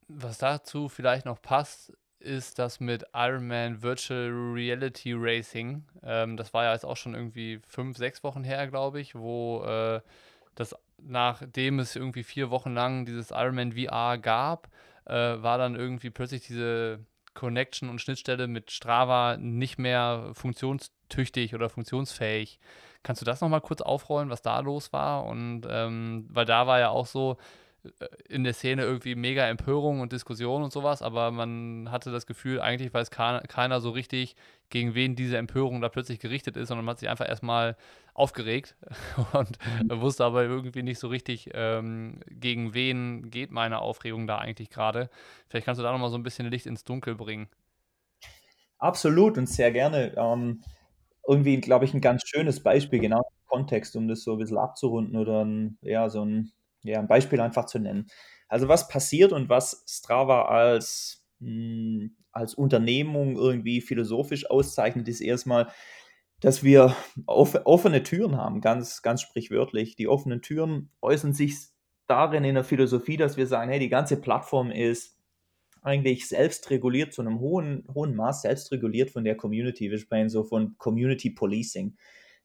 Was dazu vielleicht noch passt, ist das mit Ironman Virtual Reality Racing. Ähm, das war ja jetzt auch schon irgendwie fünf, sechs Wochen her, glaube ich, wo äh, das nachdem es irgendwie vier Wochen lang dieses Ironman VR gab, äh, war dann irgendwie plötzlich diese Connection und Schnittstelle mit Strava nicht mehr funktionstüchtig oder funktionsfähig. Kannst du das nochmal kurz aufrollen, was da los war? Und ähm, weil da war ja auch so, in der Szene irgendwie mega Empörung und Diskussion und sowas, aber man hatte das Gefühl, eigentlich weiß keiner so richtig, gegen wen diese Empörung da plötzlich gerichtet ist, sondern man hat sich einfach erstmal aufgeregt und mhm. wusste aber irgendwie nicht so richtig, ähm, gegen wen geht meine Aufregung da eigentlich gerade. Vielleicht kannst du da nochmal so ein bisschen Licht ins Dunkel bringen.
Absolut und sehr gerne. Ähm, irgendwie, glaube ich, ein ganz schönes Beispiel, genau im Kontext, um das so ein bisschen abzurunden oder ein, ja, so ein ja, ein Beispiel einfach zu nennen. Also was passiert und was Strava als, mh, hm, als Unternehmung irgendwie philosophisch auszeichnet, ist erstmal, dass wir offene Türen haben, ganz, ganz sprichwörtlich. Die offenen Türen äußern sich darin in der Philosophie, dass wir sagen, hey, die ganze Plattform ist eigentlich selbst reguliert zu einem hohen, hohen Maß, selbst reguliert von der Community. Wir sprechen so von Community Policing.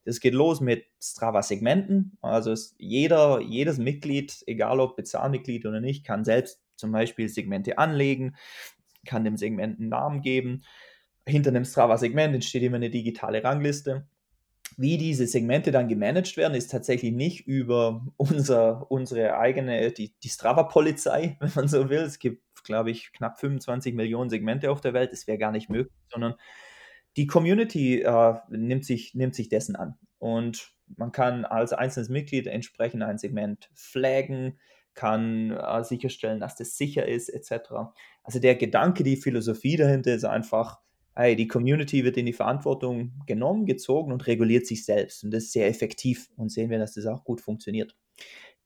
Es geht los mit Strava-Segmenten. Also jeder, jedes Mitglied, egal ob Bezahlmitglied oder nicht, kann selbst zum Beispiel Segmente anlegen, kann dem Segment einen Namen geben. Hinter einem Strava-Segment entsteht immer eine digitale Rangliste. Wie diese Segmente dann gemanagt werden, ist tatsächlich nicht über unser, unsere eigene, die, die Strava-Polizei, wenn man so will. Es gibt, glaube ich, knapp 25 Millionen Segmente auf der Welt. Das wäre gar nicht möglich, sondern die Community äh, nimmt, sich, nimmt sich dessen an. Und man kann als einzelnes Mitglied entsprechend ein Segment flaggen, kann äh, sicherstellen, dass das sicher ist, etc. Also der Gedanke, die Philosophie dahinter ist einfach, hey, die Community wird in die Verantwortung genommen, gezogen und reguliert sich selbst. Und das ist sehr effektiv und sehen wir, dass das auch gut funktioniert.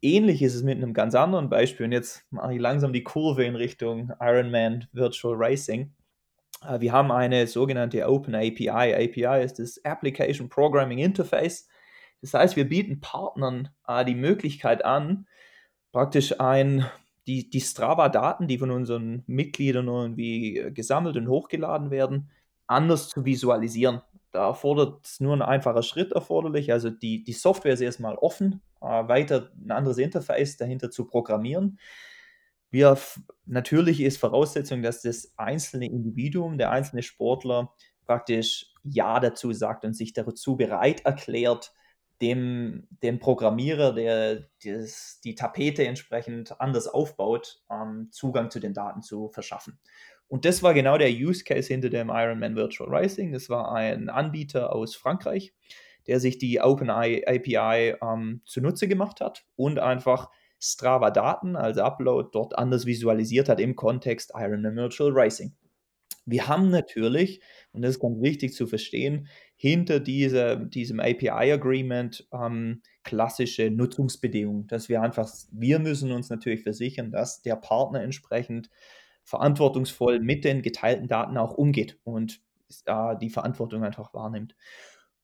Ähnlich ist es mit einem ganz anderen Beispiel. Und jetzt mache ich langsam die Kurve in Richtung Ironman Virtual Racing. Äh, wir haben eine sogenannte Open API. API ist das Application Programming Interface. Das heißt, wir bieten Partnern äh, die Möglichkeit an, praktisch ein, die, die Strava-Daten, die von unseren Mitgliedern irgendwie äh, gesammelt und hochgeladen werden, anders zu visualisieren. Da erfordert es nur ein einfacher Schritt erforderlich. Also die, die Software ist erstmal offen, weiter ein anderes Interface dahinter zu programmieren wir natürlich ist Voraussetzung, dass das einzelne Individuum, der einzelne Sportler praktisch Ja dazu sagt und sich dazu bereit erklärt, dem, dem Programmierer, der das, die Tapete entsprechend anders aufbaut, ähm, Zugang zu den Daten zu verschaffen. Und das war genau der Use Case hinter dem Ironman Virtual Racing. Das war ein Anbieter aus Frankreich, der sich die OpenAI API ähm, zunutze gemacht hat und einfach Strava-Daten als Upload dort anders visualisiert hat im Kontext Ironman Virtual Racing. Wir haben natürlich, und das ist ganz wichtig zu verstehen, hinter diese, diesem API-Agreement ähm, klassische Nutzungsbedingungen, dass wir einfach, wir müssen uns natürlich versichern, dass der Partner entsprechend verantwortungsvoll mit den geteilten Daten auch umgeht und äh, die Verantwortung einfach wahrnimmt.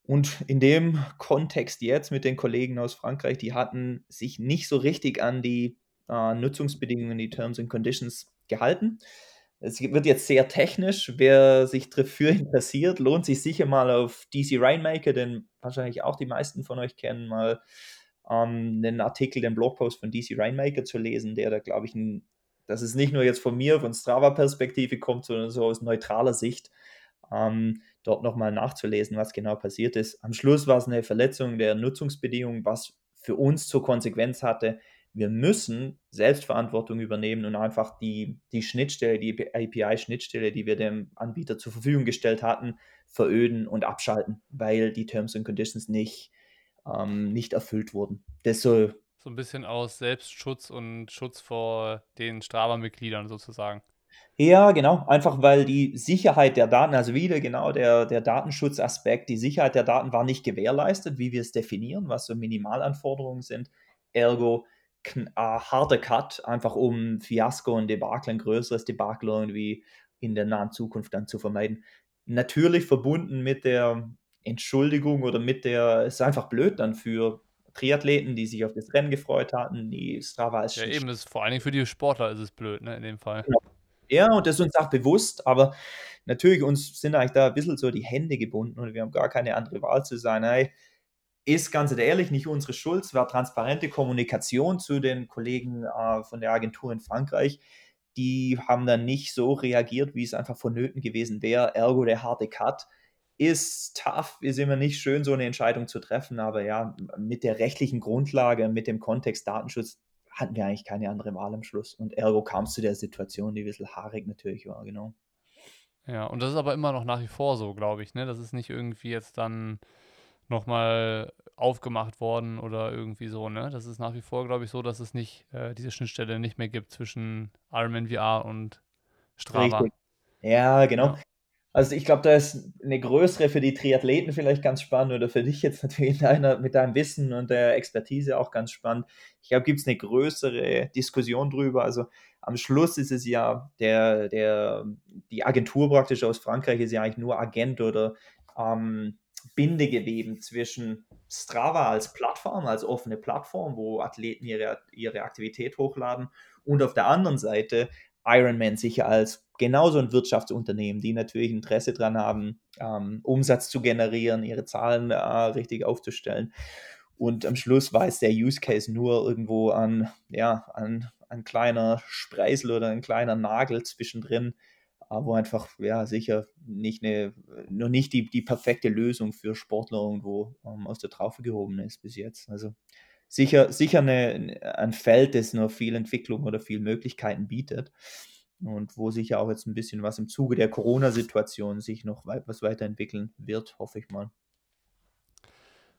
Und in dem Kontext jetzt mit den Kollegen aus Frankreich, die hatten sich nicht so richtig an die äh, Nutzungsbedingungen, die Terms and Conditions gehalten. Es wird jetzt sehr technisch. Wer sich dafür interessiert, lohnt sich sicher mal auf DC Rainmaker, den wahrscheinlich auch die meisten von euch kennen, mal ähm, den Artikel, den Blogpost von DC Rainmaker zu lesen, der da, glaube ich, ein, dass es nicht nur jetzt von mir, von Strava-Perspektive kommt, sondern so aus neutraler Sicht ähm, dort nochmal nachzulesen, was genau passiert ist. Am Schluss war es eine Verletzung der Nutzungsbedingungen, was für uns zur Konsequenz hatte, wir müssen Selbstverantwortung übernehmen und einfach die, die Schnittstelle, die API-Schnittstelle, die wir dem Anbieter zur Verfügung gestellt hatten, veröden und abschalten, weil die Terms and Conditions nicht, ähm, nicht erfüllt wurden. Das soll
so ein bisschen aus Selbstschutz und Schutz vor den Strava-Mitgliedern sozusagen.
Ja, genau. Einfach weil die Sicherheit der Daten, also wieder genau der, der Datenschutzaspekt, die Sicherheit der Daten war nicht gewährleistet, wie wir es definieren, was so Minimalanforderungen sind. Ergo, äh, harter Cut, einfach um Fiasko und Debakel, ein größeres Debakel irgendwie in der nahen Zukunft dann zu vermeiden. Natürlich verbunden mit der Entschuldigung oder mit der, es ist einfach blöd dann für Triathleten, die sich auf das Rennen gefreut hatten, die Strava
als Ja, eben, ist vor allen Dingen für die Sportler ist es blöd, ne, in dem Fall.
Genau. Ja, und das ist uns auch bewusst, aber natürlich uns sind eigentlich da ein bisschen so die Hände gebunden und wir haben gar keine andere Wahl zu sein. Hey, ist ganz ehrlich nicht unsere Schuld, es war transparente Kommunikation zu den Kollegen äh, von der Agentur in Frankreich. die haben dann nicht so reagiert, wie es einfach vonnöten gewesen wäre. Ergo der harte Cut ist tough, ist immer nicht schön, so eine Entscheidung zu treffen, aber ja, mit der rechtlichen Grundlage, mit dem Kontext Datenschutz hatten wir eigentlich keine andere Wahl am Schluss. Und ergo kam es zu der Situation, die ein bisschen haarig natürlich war, genau.
Ja, und das ist aber immer noch nach wie vor so, glaube ich, ne? Das ist nicht irgendwie jetzt dann nochmal aufgemacht worden oder irgendwie so, ne? Das ist nach wie vor, glaube ich, so, dass es nicht, äh, diese Schnittstelle nicht mehr gibt zwischen Ironman VR und Strava.
Richtig. Ja, genau. Ja. Also ich glaube, da ist eine größere für die Triathleten vielleicht ganz spannend oder für dich jetzt natürlich deiner, mit deinem Wissen und der Expertise auch ganz spannend. Ich glaube, gibt es eine größere Diskussion drüber. Also am Schluss ist es ja der, der, die Agentur praktisch aus Frankreich ist ja eigentlich nur Agent oder ähm, Bindegeweben zwischen Strava als Plattform, als offene Plattform, wo Athleten ihre, ihre Aktivität hochladen und auf der anderen Seite Ironman sicher als genauso ein Wirtschaftsunternehmen, die natürlich Interesse daran haben, ähm, Umsatz zu generieren, ihre Zahlen äh, richtig aufzustellen. Und am Schluss es der Use Case nur irgendwo an, ja, an ein kleiner Spreisel oder ein kleiner Nagel zwischendrin, äh, wo einfach, ja, sicher nicht eine, noch nicht die, die perfekte Lösung für Sportler irgendwo ähm, aus der Traufe gehoben ist bis jetzt. Also sicher, sicher eine, ein Feld, das noch viel Entwicklung oder viel Möglichkeiten bietet und wo sich ja auch jetzt ein bisschen was im Zuge der Corona-Situation sich noch was weiterentwickeln wird, hoffe ich mal.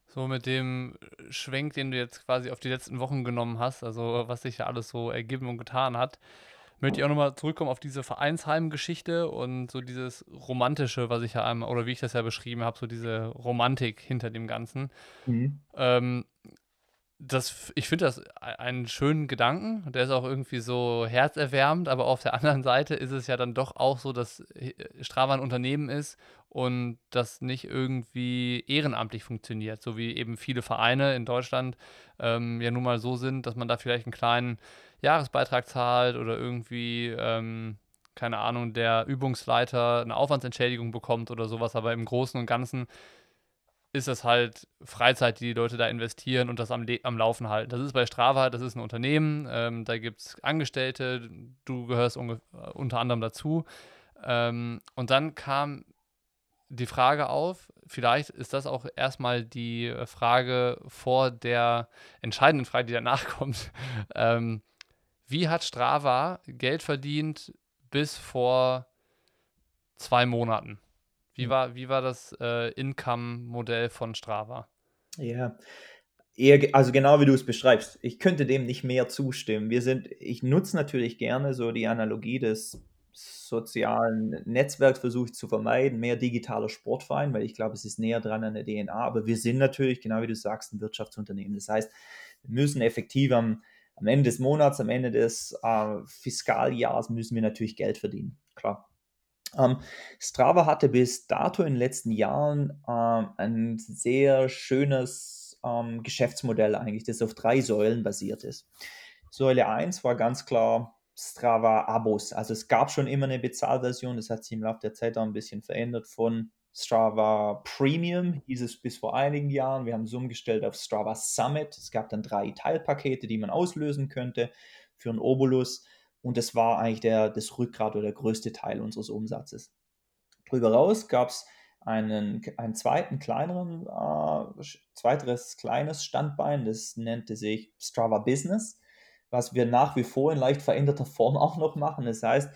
So mit dem Schwenk, den du jetzt quasi auf die letzten Wochen genommen hast, also was sich ja alles so ergeben und getan hat, möchte ich auch nochmal zurückkommen auf diese Vereinsheim-Geschichte und so dieses Romantische, was ich ja einmal, oder wie ich das ja beschrieben habe, so diese Romantik hinter dem Ganzen. Mhm. Ähm, das, ich finde das einen schönen Gedanken. Der ist auch irgendwie so herzerwärmend, aber auf der anderen Seite ist es ja dann doch auch so, dass äh, Strava ein Unternehmen ist und das nicht irgendwie ehrenamtlich funktioniert, so wie eben viele Vereine in Deutschland ähm, ja nun mal so sind, dass man da vielleicht einen kleinen Jahresbeitrag zahlt oder irgendwie, ähm, keine Ahnung, der Übungsleiter eine Aufwandsentschädigung bekommt oder sowas, aber im Großen und Ganzen ist das halt Freizeit, die die Leute da investieren und das am, am Laufen halten. Das ist bei Strava, das ist ein Unternehmen, ähm, da gibt es Angestellte, du gehörst unter anderem dazu. Ähm, und dann kam die Frage auf, vielleicht ist das auch erstmal die Frage vor der entscheidenden Frage, die danach kommt. Ähm, wie hat Strava Geld verdient bis vor zwei Monaten? Wie hm. war, wie war das äh, Income-Modell von Strava?
Ja, eher, also genau wie du es beschreibst. Ich könnte dem nicht mehr zustimmen. Wir sind, ich nutze natürlich gerne so die Analogie des sozialen Netzwerks, versuche ich zu vermeiden, mehr digitaler Sportverein, weil ich glaube, es ist näher dran an der DNA. Aber wir sind natürlich, genau wie du sagst, ein Wirtschaftsunternehmen. Das heißt, wir müssen effektiv am, am Ende des Monats, am Ende des äh, Fiskaljahres müssen wir natürlich Geld verdienen. Klar. Ähm, Strava hatte bis dato in den letzten Jahren ähm, ein sehr schönes ähm, Geschäftsmodell eigentlich, das auf drei Säulen basiert ist. Säule 1 war ganz klar Strava-Abos. Also es gab schon immer eine Bezahlversion, das hat sich im Laufe der Zeit auch ein bisschen verändert von Strava Premium, hieß es bis vor einigen Jahren. Wir haben es umgestellt auf Strava Summit. Es gab dann drei Teilpakete, die man auslösen könnte für einen Obolus. Und das war eigentlich der, das Rückgrat oder der größte Teil unseres Umsatzes. Darüber raus gab es einen, einen zweiten kleineren, äh, zweiteres kleines Standbein, das nannte sich Strava Business, was wir nach wie vor in leicht veränderter Form auch noch machen. Das heißt,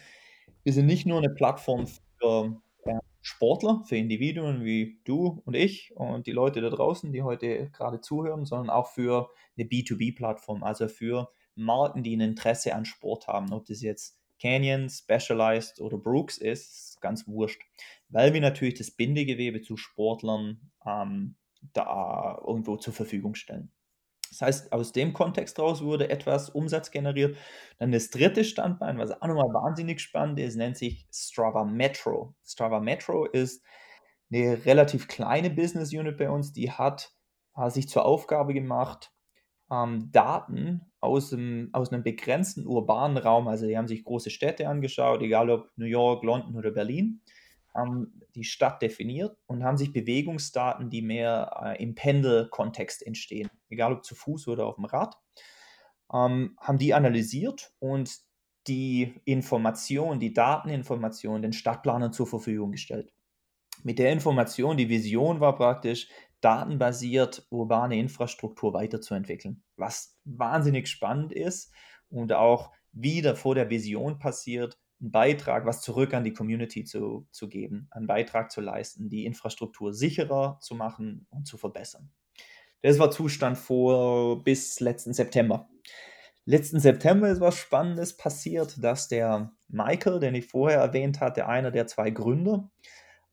wir sind nicht nur eine Plattform für äh, Sportler, für Individuen wie du und ich und die Leute da draußen, die heute gerade zuhören, sondern auch für eine B2B-Plattform, also für Marken, die ein Interesse an Sport haben. Ob das jetzt Canyon, Specialized oder Brooks ist, ganz wurscht. Weil wir natürlich das Bindegewebe zu Sportlern ähm, da irgendwo zur Verfügung stellen. Das heißt, aus dem Kontext raus wurde etwas Umsatz generiert. Dann das dritte Standbein, was auch nochmal wahnsinnig spannend ist, nennt sich Strava Metro. Strava Metro ist eine relativ kleine Business Unit bei uns, die hat, hat sich zur Aufgabe gemacht, ähm, Daten aus, dem, aus einem begrenzten urbanen Raum, also die haben sich große Städte angeschaut, egal ob New York, London oder Berlin, haben die Stadt definiert und haben sich Bewegungsdaten, die mehr äh, im Pendelkontext entstehen, egal ob zu Fuß oder auf dem Rad, ähm, haben die analysiert und die Information, die Dateninformation den Stadtplanern zur Verfügung gestellt. Mit der Information, die Vision war praktisch, datenbasiert urbane Infrastruktur weiterzuentwickeln, was wahnsinnig spannend ist und auch wieder vor der Vision passiert, einen Beitrag, was zurück an die Community zu, zu geben, einen Beitrag zu leisten, die Infrastruktur sicherer zu machen und zu verbessern. Das war Zustand vor bis letzten September. Letzten September ist was Spannendes passiert, dass der Michael, den ich vorher erwähnt hatte, einer der zwei Gründer,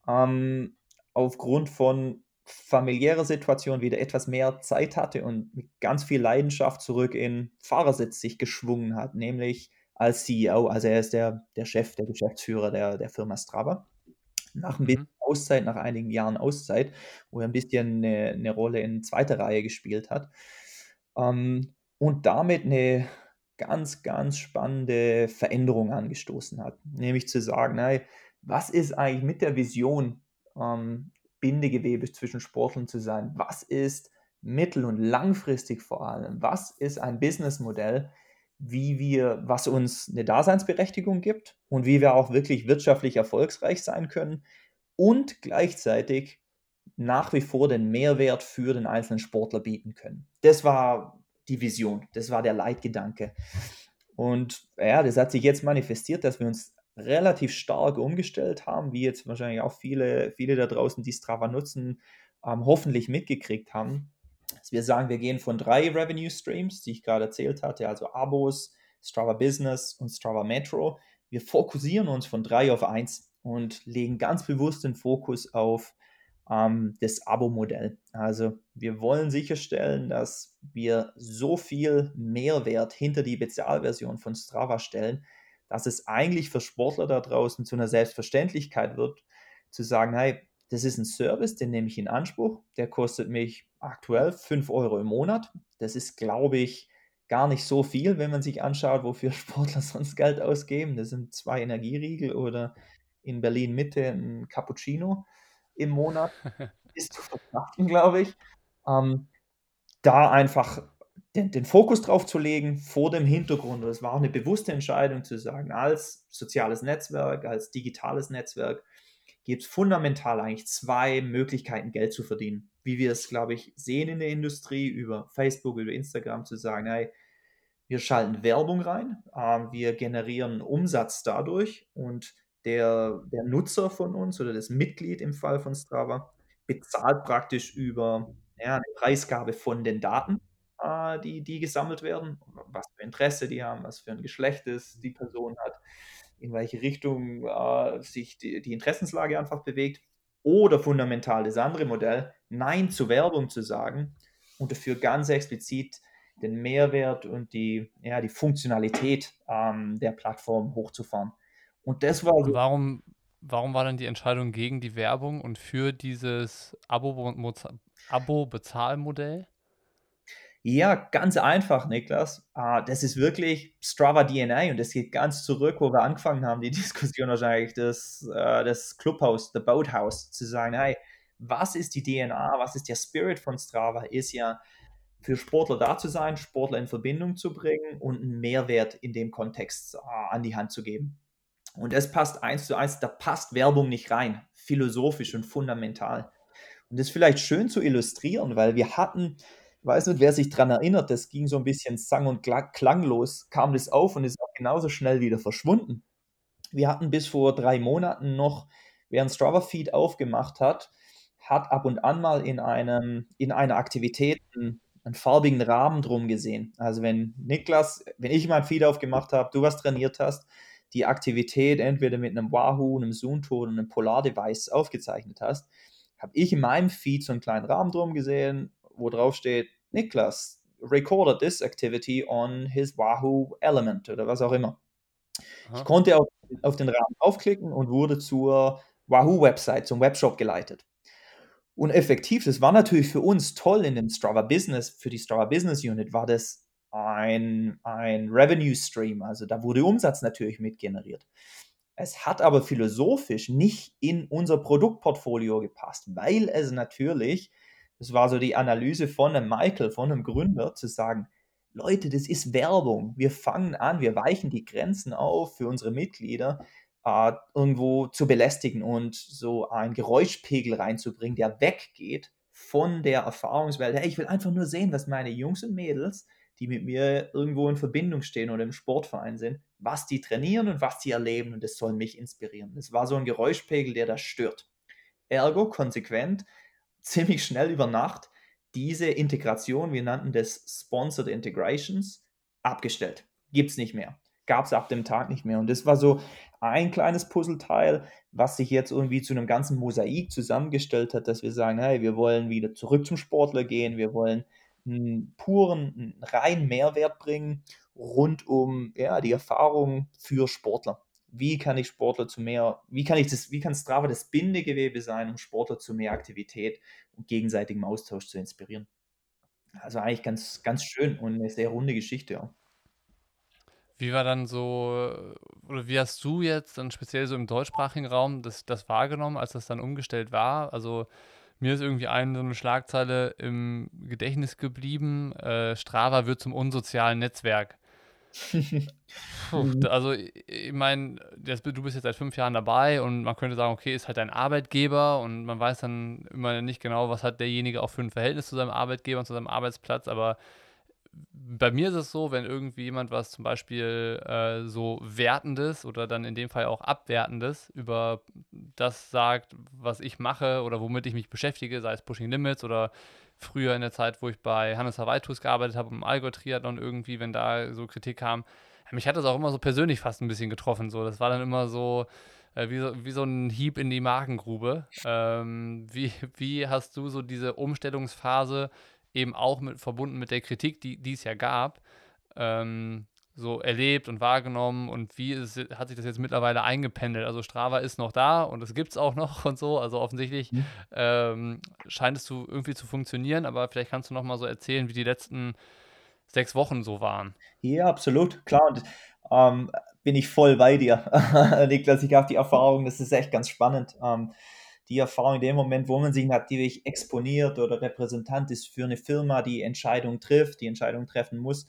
ähm, aufgrund von familiärer Situation wieder etwas mehr Zeit hatte und mit ganz viel Leidenschaft zurück in Fahrersitz sich geschwungen hat, nämlich als CEO. Also er ist der, der Chef, der Geschäftsführer der, der Firma Strava. Nach ein bisschen mhm. Auszeit, nach einigen Jahren Auszeit, wo er ein bisschen eine, eine Rolle in zweiter Reihe gespielt hat. Ähm, und damit eine ganz, ganz spannende Veränderung angestoßen hat. Nämlich zu sagen, nein, was ist eigentlich mit der Vision, ähm, Bindegewebe zwischen Sportlern zu sein? Was ist mittel- und langfristig vor allem? Was ist ein Businessmodell, wie wir, was uns eine Daseinsberechtigung gibt und wie wir auch wirklich wirtschaftlich erfolgsreich sein können und gleichzeitig nach wie vor den Mehrwert für den einzelnen Sportler bieten können. Das war die Vision, das war der Leitgedanke. Und ja, das hat sich jetzt manifestiert, dass wir uns relativ stark umgestellt haben, wie jetzt wahrscheinlich auch viele, viele da draußen, die Strava nutzen, ähm, hoffentlich mitgekriegt haben. Dass wir sagen, wir gehen von drei Revenue Streams, die ich gerade erzählt hatte, also Abos, Strava Business und Strava Metro. Wir fokussieren uns von drei auf eins und legen ganz bewusst den Fokus auf ähm, das Abo-Modell. Also wir wollen sicherstellen, dass wir so viel Mehrwert hinter die Bezahlversion von Strava stellen, dass es eigentlich für Sportler da draußen zu einer Selbstverständlichkeit wird, zu sagen, hey, das ist ein Service, den nehme ich in Anspruch, der kostet mich aktuell 5 Euro im Monat. Das ist, glaube ich, gar nicht so viel, wenn man sich anschaut, wofür Sportler sonst Geld ausgeben. Das sind zwei Energieriegel oder in Berlin Mitte ein Cappuccino im Monat. Ist zu verkraften, glaube ich. Ähm, da einfach den, den, Fokus drauf zu legen vor dem Hintergrund. Es war auch eine bewusste Entscheidung zu sagen, als soziales Netzwerk, als digitales Netzwerk gibt es fundamental eigentlich zwei Möglichkeiten, Geld zu verdienen. Wie wir es, glaube ich, sehen in der Industrie, über Facebook, über Instagram zu sagen, hey, wir schalten Werbung rein, äh, wir generieren Umsatz dadurch und der, der Nutzer von uns oder das Mitglied im Fall von Strava bezahlt praktisch über ja, eine Preisgabe von den Daten äh, die, die gesammelt werden, was für Interesse die haben, was für ein Geschlecht es die Person hat, in welche Richtung äh, sich die, die Interessenslage einfach bewegt. Oder fundamental das andere Modell, Nein zur Werbung zu sagen und dafür ganz explizit den Mehrwert und die, ja, die Funktionalität ähm, der Plattform hochzufahren. Und das war
so. Warum, warum war dann die Entscheidung gegen die Werbung und für dieses Abo-Bezahlmodell?
Ja, ganz einfach, Niklas. Uh, das ist wirklich Strava DNA und das geht ganz zurück, wo wir angefangen haben, die Diskussion wahrscheinlich, das, uh, das Clubhouse, the Boathouse, zu sagen, hey, was ist die DNA, was ist der Spirit von Strava, ist ja für Sportler da zu sein, Sportler in Verbindung zu bringen und einen Mehrwert in dem Kontext uh, an die Hand zu geben. Und das passt eins zu eins, da passt Werbung nicht rein, philosophisch und fundamental. Und das ist vielleicht schön zu illustrieren, weil wir hatten weiß nicht, wer sich daran erinnert, das ging so ein bisschen sang- und klanglos, kam das auf und ist auch genauso schnell wieder verschwunden. Wir hatten bis vor drei Monaten noch, wer ein Strava-Feed aufgemacht hat, hat ab und an mal in, einem, in einer Aktivität einen, einen farbigen Rahmen drum gesehen. Also wenn Niklas, wenn ich mein Feed aufgemacht habe, du was trainiert hast, die Aktivität entweder mit einem Wahoo, einem Zoom-Ton und einem Polar-Device aufgezeichnet hast, habe ich in meinem Feed so einen kleinen Rahmen drum gesehen wo drauf steht, Niklas recorded this activity on his Wahoo Element oder was auch immer. Aha. Ich konnte auf, auf den Rahmen aufklicken und wurde zur Wahoo-Website, zum Webshop geleitet. Und effektiv, das war natürlich für uns toll in dem Strava Business, für die Strava Business Unit war das ein, ein Revenue Stream, also da wurde Umsatz natürlich mit generiert. Es hat aber philosophisch nicht in unser Produktportfolio gepasst, weil es natürlich das war so die Analyse von einem Michael, von einem Gründer, zu sagen, Leute, das ist Werbung. Wir fangen an, wir weichen die Grenzen auf für unsere Mitglieder, äh, irgendwo zu belästigen und so einen Geräuschpegel reinzubringen, der weggeht von der Erfahrungswelt. Hey, ich will einfach nur sehen, was meine Jungs und Mädels, die mit mir irgendwo in Verbindung stehen oder im Sportverein sind, was die trainieren und was die erleben und das soll mich inspirieren. Das war so ein Geräuschpegel, der das stört. Ergo konsequent, ziemlich schnell über Nacht diese Integration, wir nannten das Sponsored Integrations, abgestellt. Gibt es nicht mehr. Gab es ab dem Tag nicht mehr. Und das war so ein kleines Puzzleteil, was sich jetzt irgendwie zu einem ganzen Mosaik zusammengestellt hat, dass wir sagen, hey, wir wollen wieder zurück zum Sportler gehen, wir wollen einen puren, einen reinen Mehrwert bringen rund um ja, die Erfahrung für Sportler. Wie kann ich Sportler zu mehr, wie kann ich das, wie kann Strava das Bindegewebe sein, um Sportler zu mehr Aktivität und gegenseitigem Austausch zu inspirieren? Also eigentlich ganz, ganz schön und eine sehr runde Geschichte, ja.
Wie war dann so, oder wie hast du jetzt dann speziell so im deutschsprachigen Raum das, das wahrgenommen, als das dann umgestellt war? Also mir ist irgendwie eine so eine Schlagzeile im Gedächtnis geblieben, äh, Strava wird zum unsozialen Netzwerk. Puh,
Mhm.
also ich meine, du bist jetzt seit fünf Jahren dabei und man könnte sagen, okay, ist halt dein Arbeitgeber und man weiß dann immer nicht genau, was hat derjenige auch für ein Verhältnis zu seinem Arbeitgeber und zu seinem Arbeitsplatz, aber bei mir ist es so, wenn irgendwie jemand was zum Beispiel äh, so Wertendes oder dann in dem Fall auch Abwertendes über das sagt, was ich mache oder womit ich mich beschäftige, sei es Pushing Limits oder früher in der Zeit, wo ich bei Hannes Hawaitus gearbeitet habe, im Allgäu-Triathlon irgendwie, wenn da so Kritik kam. Mich hat das auch immer so persönlich fast ein bisschen getroffen. So. Das war dann immer so, äh, wie, so, wie so ein Hieb in die Magengrube. Ähm, wie, wie hast du so diese Umstellungsphase eben auch mit, verbunden mit der Kritik, die, die es ja gab, ähm, so erlebt und wahrgenommen und wie ist, hat sich das jetzt mittlerweile eingependelt? Also Strava ist noch da und es gibt es auch noch und so. Also offensichtlich mhm. ähm, scheint es zu, irgendwie zu funktionieren, aber vielleicht kannst du noch mal so erzählen, wie die letzten sechs Wochen so waren.
Ja, absolut, klar. Und ähm, bin ich voll bei dir, Niklas. Ich habe die Erfahrung, das ist echt ganz spannend. Ähm, die Erfahrung in dem Moment, wo man sich natürlich exponiert oder Repräsentant ist für eine Firma, die Entscheidungen trifft, die Entscheidungen treffen muss,